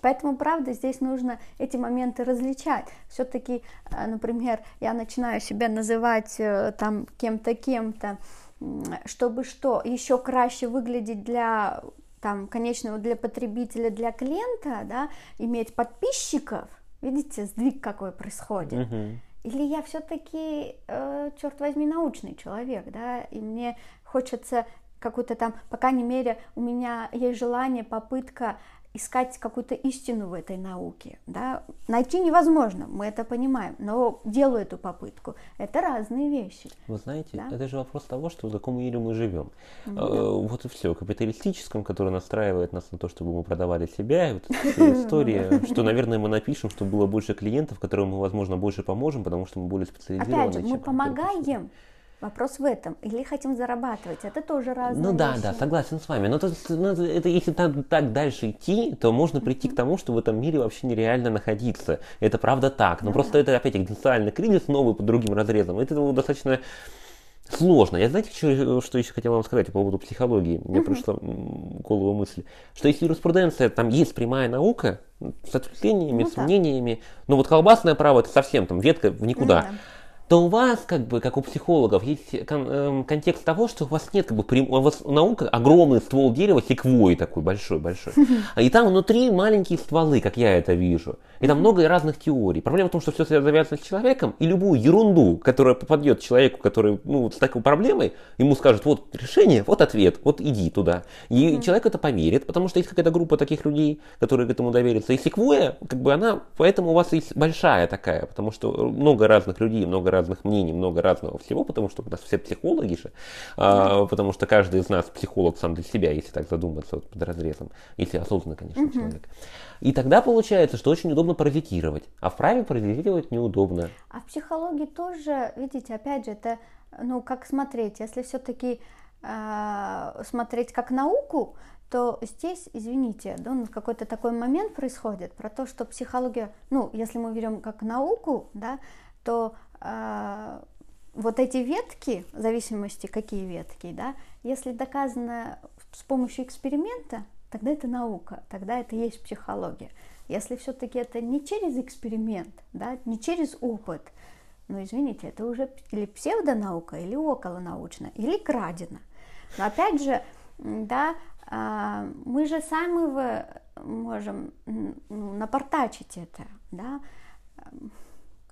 Поэтому, правда, здесь нужно эти моменты различать. Все-таки, э, например, я начинаю себя называть э, там кем-то, кем-то, чтобы что, еще краще выглядеть для там, конечного для потребителя, для клиента, да, иметь подписчиков, видите, сдвиг какой происходит. Uh-huh. Или я все-таки, э, черт возьми, научный человек, да, и мне хочется какую-то там, по крайней мере, у меня есть желание, попытка искать какую-то истину в этой науке. Да? Найти невозможно, мы это понимаем, но делаю эту попытку. Это разные вещи. Вы знаете, да? это же вопрос того, что в каком мире мы живем. Ну, да. Вот и все. Капиталистическом, который настраивает нас на то, чтобы мы продавали себя. И вот история, что, наверное, мы напишем, чтобы было больше клиентов, которым мы, возможно, больше поможем, потому что мы более специализированы. Опять же, мы помогаем Вопрос в этом. Или хотим зарабатывать. Это тоже разные Ну да, вещи. да, согласен с вами. Но то, ну, это, если так, так дальше идти, то можно прийти к тому, что в этом мире вообще нереально находиться. Это правда так. Но ну, просто да. это опять экзистенциальный кризис новый по другим разрезам. Это достаточно сложно. Я знаете, что, что еще хотел вам сказать по поводу психологии? Мне uh-huh. пришла в голову мысль, что если юриспруденция, там есть прямая наука с ответвлениями, ну, с мнениями, но вот колбасное право это совсем там ветка в никуда. Uh-huh то у вас, как бы, как у психологов, есть кон- э, контекст того, что у вас нет, как бы, прям, у вас наука огромный ствол дерева, секвой такой большой-большой. И там внутри маленькие стволы, как я это вижу. И там много разных теорий. Проблема в том, что все завязано с человеком, и любую ерунду, которая попадет человеку, который ну, с такой проблемой, ему скажут, вот решение, вот ответ, вот иди туда. И mm человек это поверит, потому что есть какая-то группа таких людей, которые к этому доверятся. И секвоя, как бы она, поэтому у вас есть большая такая, потому что много разных людей, много разных мнений, много разного всего, потому что у нас все психологи же, а, потому что каждый из нас психолог сам для себя, если так задуматься вот, под разрезом, если осознанно, конечно, mm человек. И тогда получается, что очень удобно паразитировать, а в праве паразитировать неудобно. А в психологии тоже, видите, опять же, это, ну, как смотреть, если все-таки э, смотреть как науку, то здесь, извините, да, ну, какой-то такой момент происходит про то, что психология, ну, если мы берем как науку, да, то вот эти ветки, в зависимости какие ветки, да, если доказано с помощью эксперимента, тогда это наука, тогда это есть психология. Если все-таки это не через эксперимент, да, не через опыт, ну извините, это уже или псевдонаука, или околонаучно, или крадено. Но опять же, да, а, мы же сами можем напортачить это, да,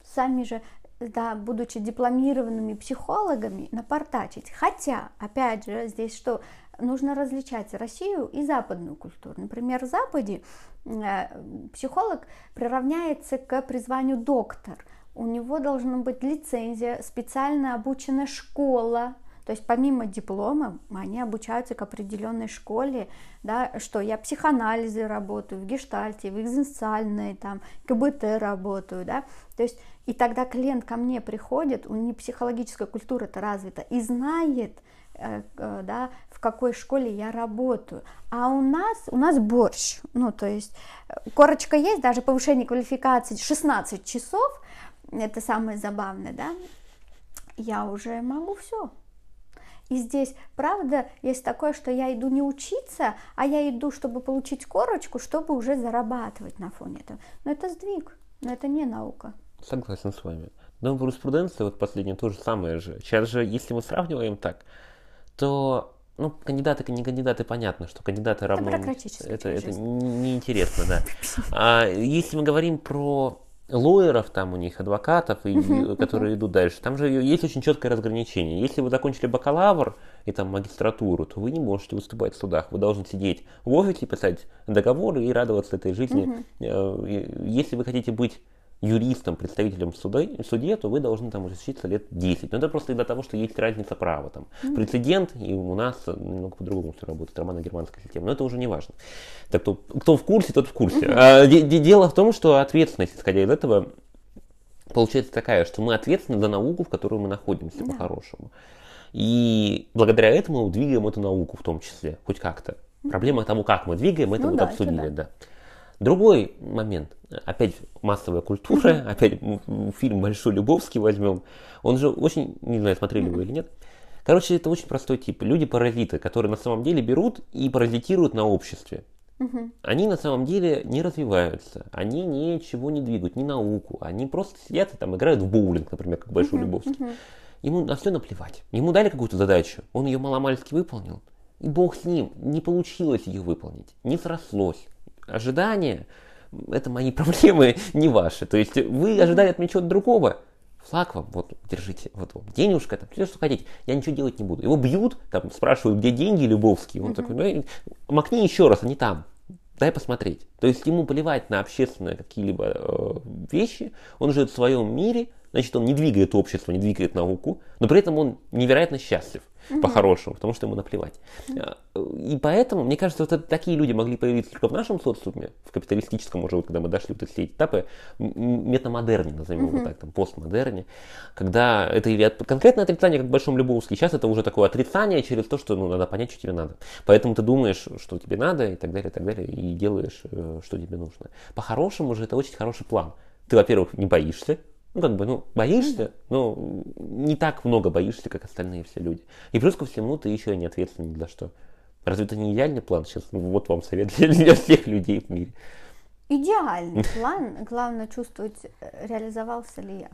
сами же, да, будучи дипломированными психологами, напортачить. Хотя, опять же, здесь что, нужно различать Россию и западную культуру. Например, в Западе э, психолог приравняется к призванию доктор. У него должна быть лицензия, специально обученная школа, то есть помимо диплома они обучаются к определенной школе, да, что я психоанализы работаю, в гештальте, в экзистенциальной, там, КБТ работаю, да, то есть и тогда клиент ко мне приходит, у него психологическая культура это развита и знает, Э, да, в какой школе я работаю. А у нас, у нас борщ, ну, то есть э, корочка есть, даже повышение квалификации 16 часов, это самое забавное, да, я уже могу все. И здесь, правда, есть такое, что я иду не учиться, а я иду, чтобы получить корочку, чтобы уже зарабатывать на фоне этого. Но это сдвиг, но это не наука. Согласен с вами. Но в юриспруденции вот последнее то же самое же. Сейчас же, если мы сравниваем так, то ну, кандидаты, не кандидаты, понятно, что кандидаты равно... Это, это, это неинтересно, да. А если мы говорим про лоеров, там у них адвокатов, и, которые идут дальше, там же есть очень четкое разграничение. Если вы закончили бакалавр и там магистратуру, то вы не можете выступать в судах. Вы должны сидеть в офисе, писать договоры и радоваться этой жизни. Э, если вы хотите быть юристом, представителем в суде, в суде, то вы должны там учиться лет 10. Но это просто из-за того, что есть разница права. Там. Mm-hmm. Прецедент, и у нас немного по-другому все работает, романо-германская система. Но это уже не важно. Так кто, кто в курсе, тот в курсе. Mm-hmm. А, дело в том, что ответственность, исходя из этого, получается такая, что мы ответственны за науку, в которой мы находимся yeah. по-хорошему. И благодаря этому мы двигаем эту науку в том числе, хоть как-то. Проблема того, как мы двигаем, это ну, вот да, обсудили, это да. да. Другой момент, опять массовая культура, опять фильм «Большой Любовский» возьмем, он же очень, не знаю, смотрели вы или нет, короче, это очень простой тип. Люди-паразиты, которые на самом деле берут и паразитируют на обществе. Они на самом деле не развиваются, они ничего не двигают, ни науку, они просто сидят и там играют в боулинг, например, как Большой Любовский. Ему на все наплевать. Ему дали какую-то задачу, он ее маломальски выполнил, и бог с ним, не получилось ее выполнить, не срослось ожидания, это мои проблемы, не ваши. То есть вы ожидали от меня чего-то другого, флаг вам, вот, держите, вот вам денежка, там, все, что хотите, я ничего делать не буду. Его бьют, там, спрашивают, где деньги Любовские, он такой, ну, макни еще раз, они там, дай посмотреть. То есть ему плевать на общественные какие-либо э, вещи, он живет в своем мире, значит, он не двигает общество, не двигает науку, но при этом он невероятно счастлив угу. по-хорошему, потому что ему наплевать. Угу. И поэтому, мне кажется, вот это, такие люди могли появиться только в нашем социуме, в капиталистическом уже, вот, когда мы дошли вот эти этапы, метамодерне, назовем угу. его так, там, постмодерне, когда это или от, конкретное отрицание, как в Большом Любовске, сейчас это уже такое отрицание через то, что ну, надо понять, что тебе надо. Поэтому ты думаешь, что тебе надо, и так далее, и так далее, и делаешь, э, что тебе нужно. По-хорошему же это очень хороший план. Ты, во-первых, не боишься, ну, как бы, ну, боишься, но не так много боишься, как остальные все люди. И плюс ко всему ты еще и не ответственный ни за что. Разве это не идеальный план? Сейчас ну, вот вам совет для, для всех людей в мире. Идеальный план. Главное чувствовать, реализовался ли я.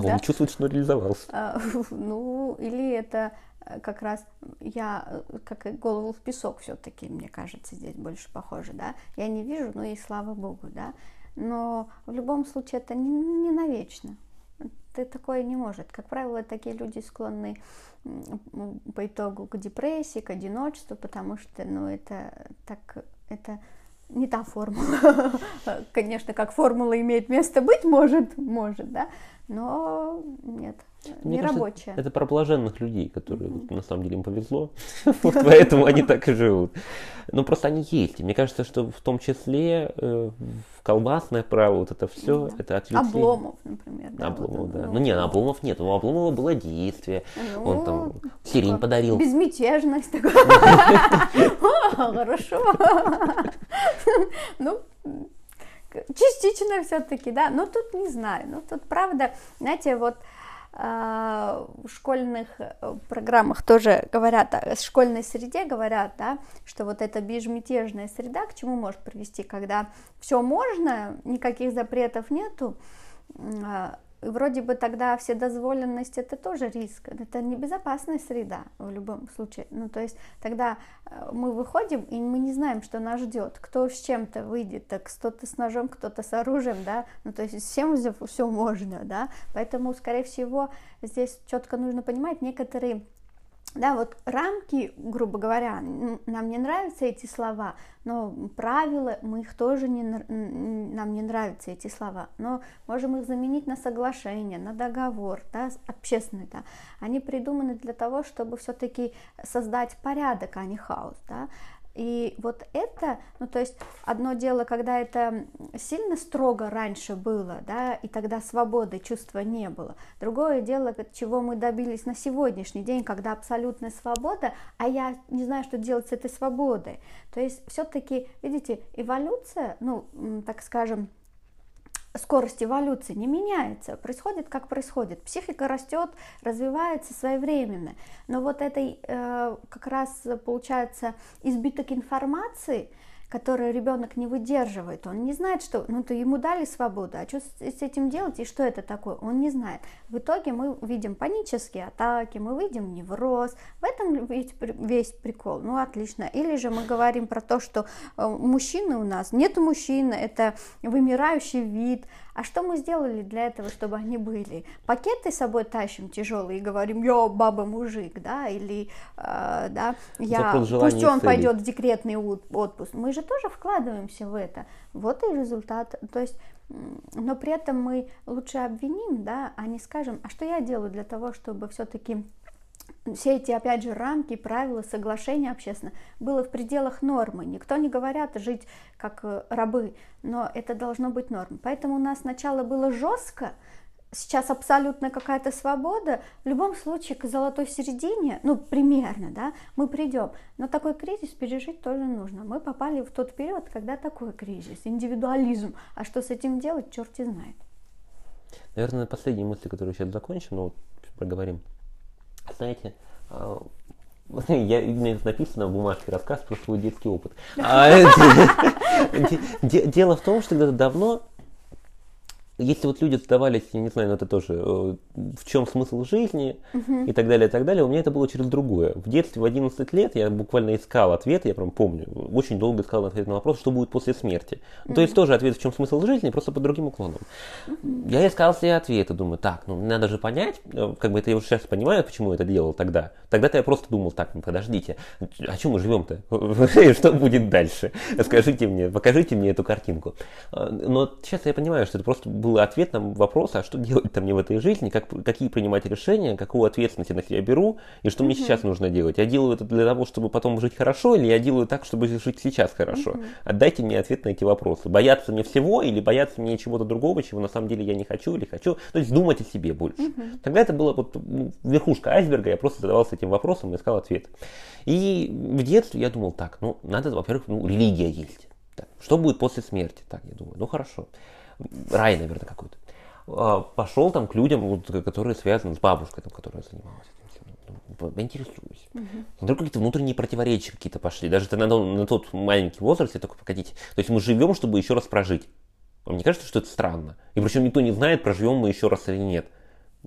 Он чувствует, что реализовался. А, ну, или это э, как раз я э, как голову в песок все-таки, мне кажется, здесь больше похоже, да. Я не вижу, но и слава богу, да. Но в любом случае это не, не навечно. Ты такое не может. Как правило, такие люди склонны по итогу к депрессии, к одиночеству, потому что, ну, это так, это не та формула. Конечно, как формула имеет место быть, может, может, да, но нет, Мне не кажется, рабочая. Это про блаженных людей, которые mm-hmm. на самом деле им повезло, вот поэтому они так и живут. Ну, просто они есть. мне кажется, что в том числе э, колбасное право, вот это все, да. это отвлечение. Обломов, например. Да, Обломов, вот, да. Ну, ну, не, Обломов нет. У Обломова было действие. Ну, Он там сирень подарил. Безмятежность такая. Хорошо. Ну, частично все-таки, да. Но тут не знаю. Ну, тут правда, знаете, вот в школьных э, программах тоже говорят, в школьной среде говорят, да, что вот эта безмятежная среда к чему может привести, когда все можно, никаких запретов нету, а, вроде бы тогда вседозволенность это тоже риск, это небезопасная среда в любом случае. Ну, то есть тогда э, мы выходим, и мы не знаем, что нас ждет. Кто с чем-то выйдет, так кто-то с ножом, кто-то с оружием, да, ну, то есть всем все можно, да, поэтому, скорее всего, здесь четко нужно понимать некоторые да, вот рамки, грубо говоря, нам не нравятся эти слова, но правила, мы их тоже не, нам не нравятся эти слова, но можем их заменить на соглашение, на договор, да, общественный, да. Они придуманы для того, чтобы все-таки создать порядок, а не хаос, да. И вот это, ну то есть одно дело, когда это сильно строго раньше было, да, и тогда свободы чувства не было. Другое дело, чего мы добились на сегодняшний день, когда абсолютная свобода, а я не знаю, что делать с этой свободой. То есть все-таки, видите, эволюция, ну, так скажем, скорость эволюции не меняется, происходит как происходит. Психика растет, развивается своевременно. Но вот этой э, как раз получается избиток информации – которое ребенок не выдерживает. Он не знает, что, ну, то ему дали свободу, а что с, этим делать и что это такое, он не знает. В итоге мы видим панические атаки, мы видим невроз. В этом ведь весь прикол. Ну, отлично. Или же мы говорим про то, что э, мужчины у нас, нет мужчины, это вымирающий вид, а что мы сделали для этого, чтобы они были? Пакеты с собой тащим тяжелые и говорим, я баба мужик, да, или э, да, я пусть он пойдет в декретный отпуск. Мы же тоже вкладываемся в это. Вот и результат. То есть но при этом мы лучше обвиним, да, а не скажем, а что я делаю для того, чтобы все-таки все эти, опять же, рамки, правила, соглашения общественно было в пределах нормы. Никто не говорят жить как э, рабы, но это должно быть нормой. Поэтому у нас сначала было жестко, сейчас абсолютно какая-то свобода. В любом случае, к золотой середине, ну, примерно, да, мы придем. Но такой кризис пережить тоже нужно. Мы попали в тот период, когда такой кризис, индивидуализм. А что с этим делать, черти знает. Наверное, последние мысли, которые сейчас закончим, но вот проговорим знаете, а, я, именно написано в бумажке рассказ про свой детский опыт. А, дело в том, что когда-то давно если вот люди задавались, я не знаю, ну это тоже, э, в чем смысл жизни uh-huh. и так далее, и так далее, у меня это было через другое. В детстве, в 11 лет, я буквально искал ответ, я прям помню, очень долго искал ответ на вопрос, что будет после смерти. Uh-huh. То есть тоже ответ, в чем смысл жизни, просто под другим уклоном. Uh-huh. Я искал себе ответы, думаю, так, ну надо же понять, э, как бы это я уже сейчас понимаю, почему я это делал тогда. Тогда-то я просто думал, так, ну подождите, а чем мы живем-то? Что будет дальше? Скажите мне, покажите мне эту картинку. Э, но сейчас я понимаю, что это просто был ответ на вопрос, а что делать-то мне в этой жизни, как, какие принимать решения, какую ответственность я на себя беру, и что mm-hmm. мне сейчас нужно делать. Я делаю это для того, чтобы потом жить хорошо, или я делаю так, чтобы жить сейчас хорошо. Mm-hmm. Отдайте мне ответ на эти вопросы. Бояться мне всего, или бояться мне чего-то другого, чего на самом деле я не хочу или хочу. То есть думать о себе больше. Mm-hmm. Тогда это была вот ну, верхушка айсберга, я просто задавался этим вопросом и искал ответ. И в детстве я думал так, ну, надо, во-первых, ну, религия есть. Так, что будет после смерти? Так, я думаю, ну хорошо рай, наверное, какой-то. А, Пошел там к людям, вот, которые связаны с бабушкой, там, которая занималась этим. Ну, поинтересуюсь. Угу. Вдруг какие-то внутренние противоречия какие-то пошли. Даже на, на тот маленький возраст я такой, погодите. То есть мы живем, чтобы еще раз прожить. Мне кажется, что это странно. И причем никто не знает, проживем мы еще раз или нет.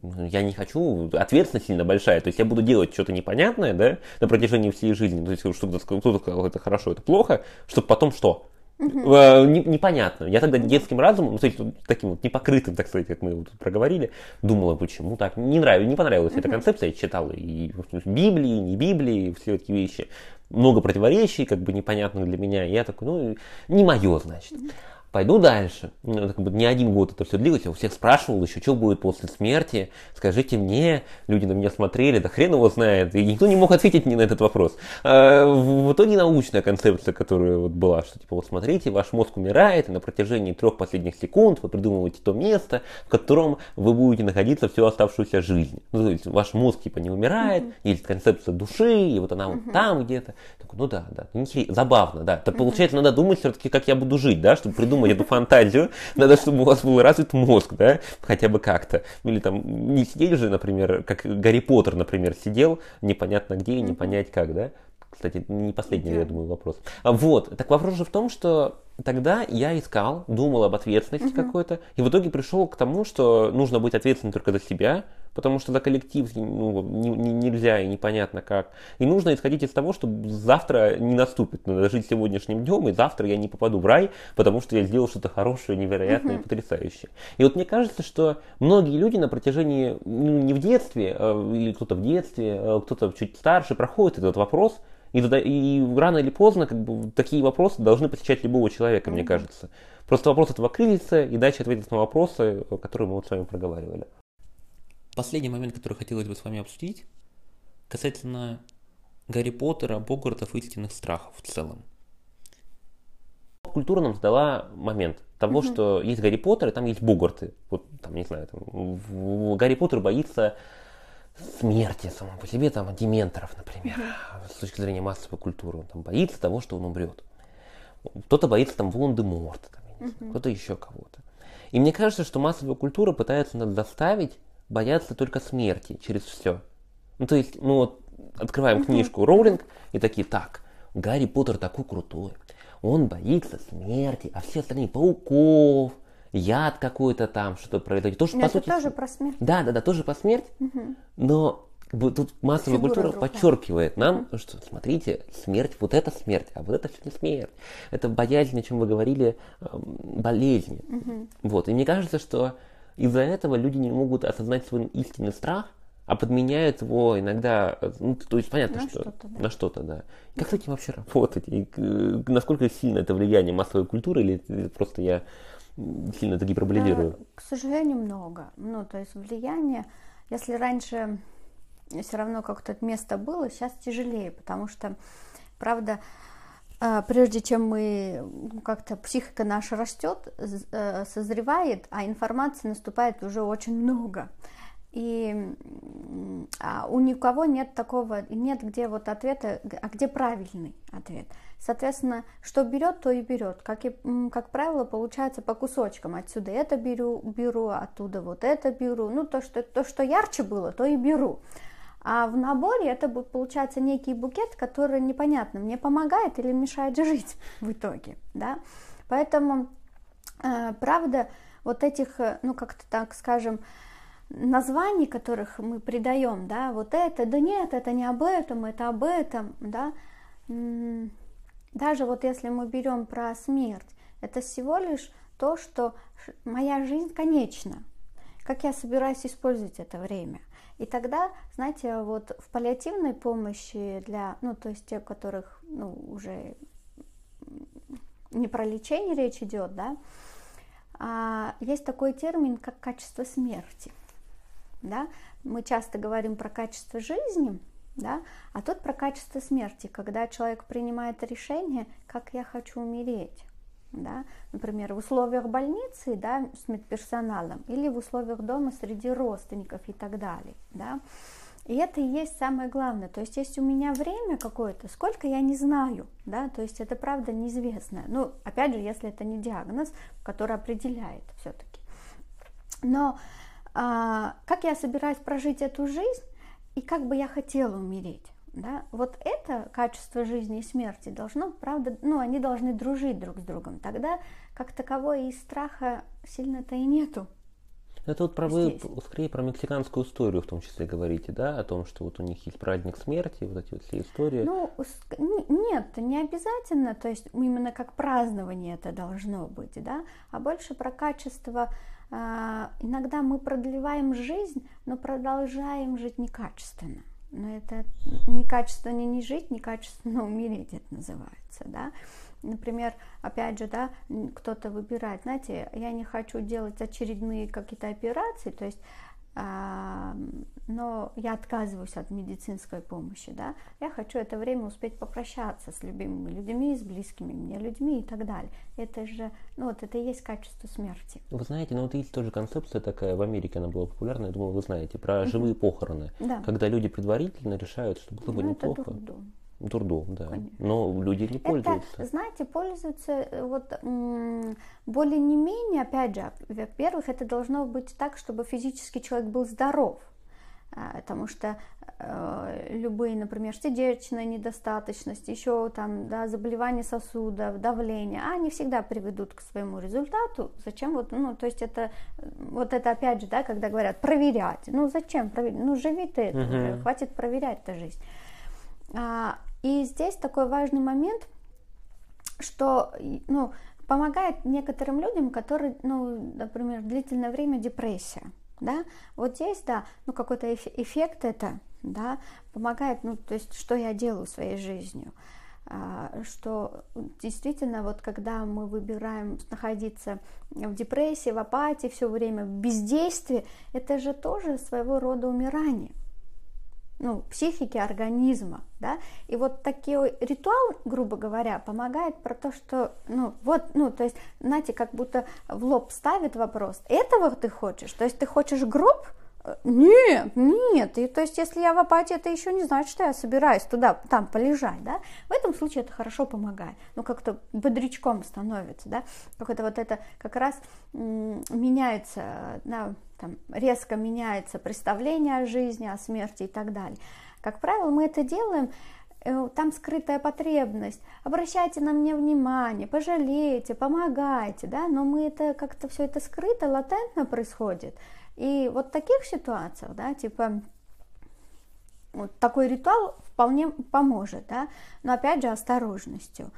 Я не хочу, ответственность сильно большая, то есть я буду делать что-то непонятное, да, на протяжении всей жизни, то есть что-то кто-то сказал, это хорошо, это плохо, чтобы потом что? Угу. непонятно. Я тогда детским разумом, ну, то есть таким вот непокрытым, так сказать, как мы вот проговорили, думала, почему так. Не нравилось, не понравилась угу. эта концепция. Я читал и Библии, не Библии, все эти вещи. Много противоречий, как бы непонятных для меня. И я такой, ну, не мое, значит. Угу пойду дальше. Ну, как бы не один год это все длилось, я у всех спрашивал еще, что будет после смерти, скажите мне, люди на меня смотрели, да хрен его знает, и никто не мог ответить мне на этот вопрос. А в итоге научная концепция, которая вот была, что типа вот смотрите, ваш мозг умирает, и на протяжении трех последних секунд вы придумываете то место, в котором вы будете находиться всю оставшуюся жизнь. Ну, то есть ваш мозг типа не умирает, mm-hmm. есть концепция души, и вот она mm-hmm. вот там где-то. Такой, ну да, да, интересно, забавно, да. То, mm-hmm. получается, надо думать все-таки, как я буду жить, да, чтобы придумать придумать эту фантазию, надо, чтобы у вас был развит мозг, да, хотя бы как-то. Или там не сидеть же, например, как Гарри Поттер, например, сидел непонятно где и не понять как, да. Кстати, не последний, я думаю, вопрос. А вот, так вопрос же в том, что тогда я искал, думал об ответственности uh-huh. какой-то, и в итоге пришел к тому, что нужно быть ответственным только за себя, потому что за коллектив ну, не, не, нельзя и непонятно как. И нужно исходить из того, что завтра не наступит. Надо жить сегодняшним днем, и завтра я не попаду в рай, потому что я сделал что-то хорошее, невероятное uh-huh. и потрясающее. И вот мне кажется, что многие люди на протяжении, ну, не в детстве, а, или кто-то в детстве, а кто-то чуть старше, проходит этот вопрос, и, и рано или поздно как бы, такие вопросы должны посещать любого человека, мне кажется. Просто вопрос этого кризиса и дальше ответить на вопросы, которые мы вот с вами проговаривали. Последний момент, который хотелось бы с вами обсудить, касательно Гарри Поттера, Богартов и истинных страхов в целом. Культура нам задала момент того, mm-hmm. что есть Гарри Поттер, и там есть Богарты. Вот там, не знаю, там, Гарри Поттер боится смерти само по себе, там, дементоров, например, с точки зрения массовой культуры. Он там боится того, что он умрет. Кто-то боится там Волан-де-Морта, mm-hmm. кто-то еще кого-то. И мне кажется, что массовая культура пытается нас заставить бояться только смерти через все. Ну, то есть, ну вот, открываем книжку Роулинг и такие, так, Гарри Поттер такой крутой, он боится смерти, а все остальные пауков, яд какой-то там, что-то произойдет. То, что, по это сути, тоже про смерть. Да, да, да, тоже про смерть. Угу. Но тут массовая Фигура культура друга. подчеркивает нам, что смотрите, смерть, вот это смерть, а вот это все не смерть. Это боязнь, о чем вы говорили, эм, болезни. Угу. Вот. И мне кажется, что из-за этого люди не могут осознать свой истинный страх, а подменяют его иногда, ну, то есть понятно, на что, что да. на что-то, да. Как с этим вообще работать? И насколько сильно это влияние массовой культуры, или просто я сильно это гиперболизирую? Э, к сожалению, много. Ну, то есть влияние, если раньше все равно как-то место было, сейчас тяжелее, потому что, правда, э, прежде чем мы как-то психика наша растет, э, созревает, а информации наступает уже очень много. И а у никого нет такого, нет где вот ответа, а где правильный ответ. Соответственно, что берет, то и берет. Как, и, как правило, получается по кусочкам. Отсюда это беру, беру, оттуда вот это беру. Ну, то, что, то, что ярче было, то и беру. А в наборе это будет, получается, некий букет, который непонятно, мне помогает или мешает жить в итоге, да. Поэтому, э, правда, вот этих, э, ну, как-то так скажем, названий, которых мы придаем, да, вот это, да нет, это не об этом, это об этом, да, даже вот если мы берем про смерть, это всего лишь то, что моя жизнь конечна. Как я собираюсь использовать это время? И тогда, знаете, вот в паллиативной помощи для, ну, то есть те, у которых, ну, уже не про лечение речь идет, да, а есть такой термин, как качество смерти. Да? Мы часто говорим про качество жизни, да? А тут про качество смерти, когда человек принимает решение, как я хочу умереть. Да? Например, в условиях больницы да, с медперсоналом или в условиях дома среди родственников и так далее. Да? И это и есть самое главное. То есть, есть у меня время какое-то, сколько я не знаю, да, то есть это правда неизвестное. Ну, опять же, если это не диагноз, который определяет все-таки. Но а, как я собираюсь прожить эту жизнь, и как бы я хотела умереть. да, вот это качество жизни и смерти должно, правда, ну, они должны дружить друг с другом. Тогда, как таковой, и страха сильно-то и нету. Это вот про вы скорее про мексиканскую историю в том числе говорите, да, о том, что вот у них есть праздник смерти, вот эти вот все истории. Ну, нет, не обязательно, то есть именно как празднование это должно быть, да, а больше про качество. А, иногда мы продлеваем жизнь, но продолжаем жить некачественно. Но это некачественно не жить, некачественно умереть это называется, да. Например, опять же, да, кто-то выбирает, знаете, я не хочу делать очередные какие-то операции, то есть но я отказываюсь от медицинской помощи, да, я хочу это время успеть попрощаться с любимыми людьми, с близкими мне людьми и так далее. Это же, ну вот это и есть качество смерти. Вы знаете, ну вот есть тоже концепция такая, в Америке она была популярна, я думаю, вы знаете, про живые похороны, да. когда люди предварительно решают, что было бы ну, неплохо. Это дурдом. Дурдом, да. Конечно. Но люди не пользуются. Это, знаете, пользуются э, вот более не менее, опять же, во-первых, это должно быть так, чтобы физически человек был здоров. А, потому что э, любые, например, сердечная недостаточность, еще там, да, заболевания сосудов, давление, они всегда приведут к своему результату. Зачем вот, ну, то есть это, вот это опять же, да, когда говорят проверять, ну, зачем проверять, ну, живи ты уже, хватит проверять эту жизнь. А, и здесь такой важный момент, что ну, помогает некоторым людям, которые, ну, например, длительное время депрессия. Да? Вот здесь, да, ну какой-то эф- эффект это, да, помогает, ну, то есть, что я делаю своей жизнью. А, что действительно, вот когда мы выбираем находиться в депрессии, в апатии все время, в бездействии, это же тоже своего рода умирание ну, психики организма, да, и вот такой ритуал, грубо говоря, помогает про то, что, ну, вот, ну, то есть, знаете, как будто в лоб ставит вопрос, этого ты хочешь, то есть ты хочешь гроб, нет, нет, и то есть если я в апатии, это еще не значит, что я собираюсь туда, там полежать, да, в этом случае это хорошо помогает, ну как-то бодрячком становится, да, какое-то вот это как раз меняется, да, там, резко меняется представление о жизни, о смерти и так далее. Как правило, мы это делаем, э, там скрытая потребность, обращайте на меня внимание, пожалейте, помогайте, да, но мы это как-то все это скрыто, латентно происходит. И вот в таких ситуациях, да, типа, вот такой ритуал вполне поможет, да, но опять же осторожностью.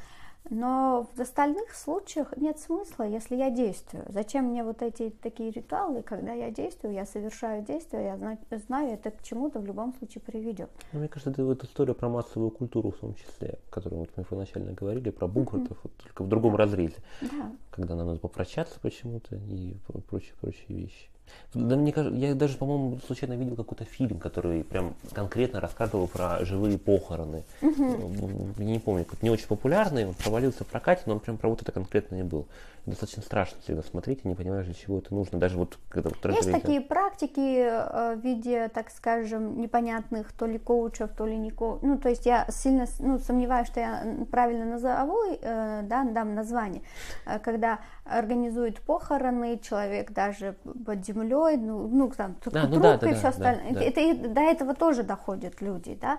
Но в остальных случаях нет смысла, если я действую. Зачем мне вот эти такие ритуалы, когда я действую, я совершаю действия, я знаю, знаю это к чему-то в любом случае приведет. Ну, мне кажется, это вот история про массовую культуру в том числе, о которой вот мы изначально говорили, про бугуртов, вот только в другом разрезе. Да. Когда нам надо попрощаться почему-то и прочие-прочие вещи. Да, мне кажется, я даже, по-моему, случайно видел какой-то фильм, который прям конкретно рассказывал про живые похороны. Мгм. Я не помню, как не очень популярный, он провалился в прокате, но он прям про вот это конкретно не был. Достаточно страшно всегда смотреть, и не понимаешь, для чего это нужно. Даже вот когда вот Есть такие практики э, в виде, так скажем, непонятных то ли коучев, то ли не коучев. Ну, то есть я сильно ну, сомневаюсь, что я правильно назову, э, да, дам название. Э, Когда организуют похороны, человек даже под землей, ну, ну там, А, ну да, да, и да, все да, остальное. да. Это, и до этого тоже доходят люди, да.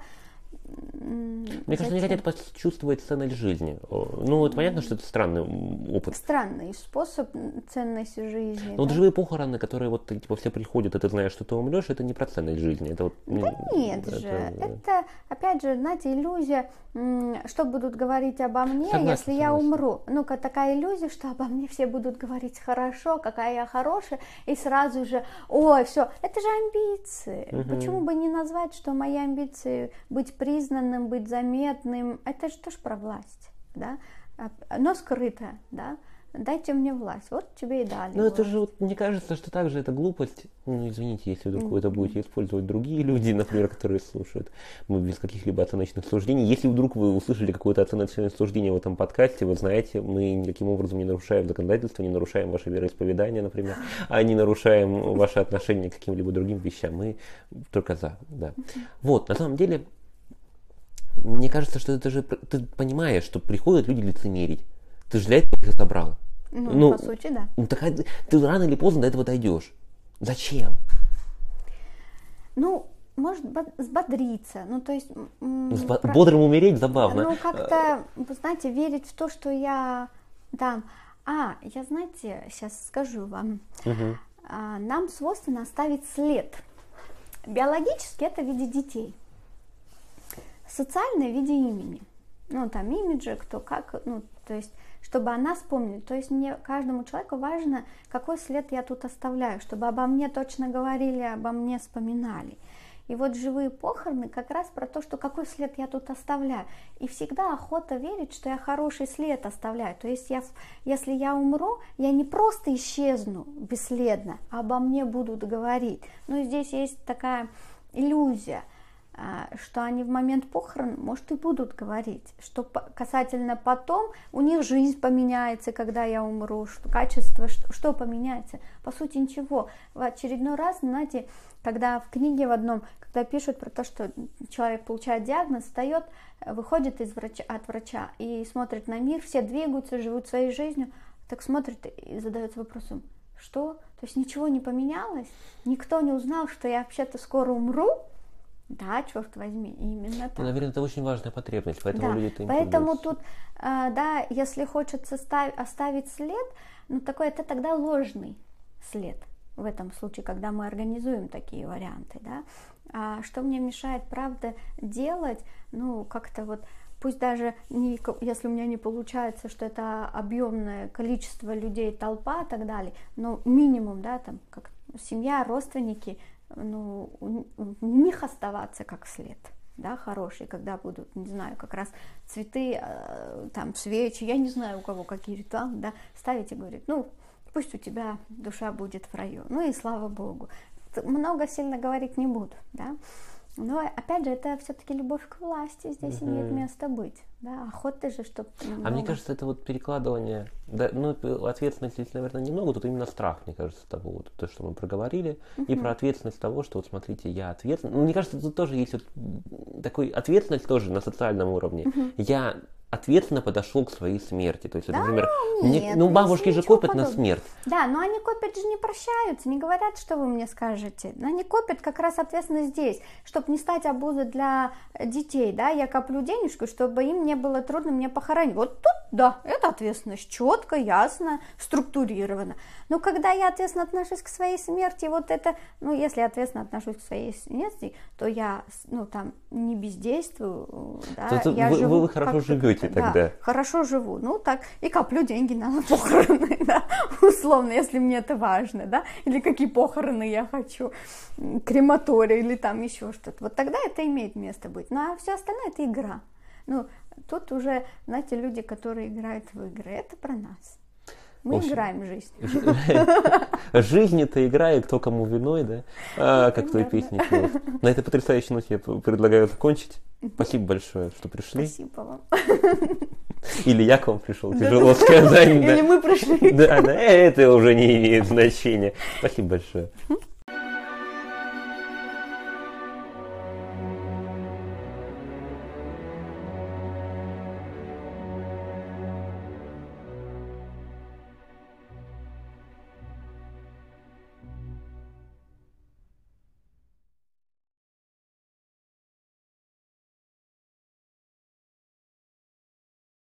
Мне кажется, они зачем? хотят почувствовать ценность жизни. Ну, это понятно, что это странный опыт. Странный способ ценности жизни. Но вот да. живые похороны, которые вот типа все приходят, и ты знаешь, что ты умрешь, это не про ценность жизни. Это вот, Да м, нет это- же, это, опять же, знаете, иллюзия, что будут говорить обо мне, Согласен, если я согласен. умру. Ну-ка, такая иллюзия, что обо мне все будут говорить хорошо, какая я хорошая, и сразу же, ой, все, это же амбиции. Мгм. Почему бы не назвать, что мои амбиции быть признанным, быть заметным, это же тоже про власть, да, А- но скрытая, да. Дайте мне власть, вот тебе и дали. Ну, это же, вот, мне кажется, что также это глупость. Ну, извините, если вдруг вы это будете использовать другие люди, например, которые слушают, мы без каких-либо оценочных суждений. Если вдруг вы услышали какое-то оценочное суждение в этом подкасте, вы знаете, мы никаким образом не нарушаем законодательство, не нарушаем ваше вероисповедание, например, а не нарушаем ваше отношение к каким-либо другим вещам. Мы только за, да. Вот, на самом деле, мне кажется, что это же, ты понимаешь, что приходят люди лицемерить. Ты же для этого их собрал. Ну, ну, по сути, да. Ну, так, ты рано или поздно до этого дойдешь. Зачем? Ну, может взбодриться, ну то есть... Сбо- про... Бодрым умереть забавно. Ну как-то, вы знаете, верить в то, что я там... А, я, знаете, сейчас скажу вам. Угу. Нам свойственно оставить след. Биологически это в виде детей. Социально в виде имени. Ну, там имиджи, кто как, ну, то есть чтобы она вспомнила. То есть мне, каждому человеку важно, какой след я тут оставляю, чтобы обо мне точно говорили, обо мне вспоминали. И вот живые похороны как раз про то, что какой след я тут оставляю. И всегда охота верить, что я хороший след оставляю. То есть я, если я умру, я не просто исчезну бесследно, а обо мне будут говорить. Но здесь есть такая иллюзия – что они в момент похорон, может, и будут говорить, что касательно потом у них жизнь поменяется, когда я умру, что качество, что, что поменяется. По сути, ничего. В очередной раз, знаете, когда в книге в одном, когда пишут про то, что человек получает диагноз, встает, выходит из врача, от врача и смотрит на мир, все двигаются, живут своей жизнью, так смотрит и задается вопросом, что? То есть ничего не поменялось? Никто не узнал, что я вообще-то скоро умру? Да, черт возьми, именно так. Ну, наверное, это очень важная потребность, поэтому да, люди это Поэтому тут, а, да, если хочется оставить след, ну такой это тогда ложный след в этом случае, когда мы организуем такие варианты, да. А что мне мешает, правда, делать, ну как-то вот пусть даже не, если у меня не получается, что это объемное количество людей, толпа и так далее, но минимум, да, там, как семья, родственники, ну, в них оставаться как след, да, хороший, когда будут, не знаю, как раз цветы, э, там, свечи, я не знаю, у кого какие ритуалы, да, ставить и говорить, ну, пусть у тебя душа будет в раю, ну и слава Богу. Много сильно говорить не буду, да, но опять же, это все-таки любовь к власти здесь mm-hmm. имеет место быть. Да, охота же, чтобы... А мне кажется, это вот перекладывание, да, ну, ответственность здесь, наверное, немного, тут именно страх, мне кажется, того, вот, то, что мы проговорили, uh-huh. и про ответственность того, что вот смотрите, я ответственный. Ну, мне кажется, тут тоже есть вот такой ответственность тоже на социальном уровне. Uh-huh. Я ответственно подошел к своей смерти. То есть, да, например, нет, мне, ну бабушки же копят подобного. на смерть. Да, но они копят же не прощаются, не говорят, что вы мне скажете. Они копят как раз ответственно здесь, чтобы не стать обузой для детей, да, я коплю денежку, чтобы им не было трудно мне похоронить. Вот тут, да, это ответственность четко, ясно, структурировано. Но когда я ответственно отношусь к своей смерти, вот это, ну, если ответственно отношусь к своей смерти, то я, ну, там, не бездействую, да, то, я вы, живу вы хорошо живете живете тогда? Да, хорошо живу. Ну, так, и коплю деньги на похороны, да, условно, если мне это важно, да, или какие похороны я хочу, крематория или там еще что-то. Вот тогда это имеет место быть. Ну, а все остальное это игра. Ну, тут уже, знаете, люди, которые играют в игры, это про нас. Мы общем, играем жизнь. Жизнь это игра, и кто кому виной, да? А, как той песни. На этой потрясающей ноте я предлагаю закончить. Спасибо большое, что пришли. Спасибо вам. Или я к вам пришел, тяжело сказать. Или мы пришли. Да, да, это уже не имеет значения. Спасибо большое.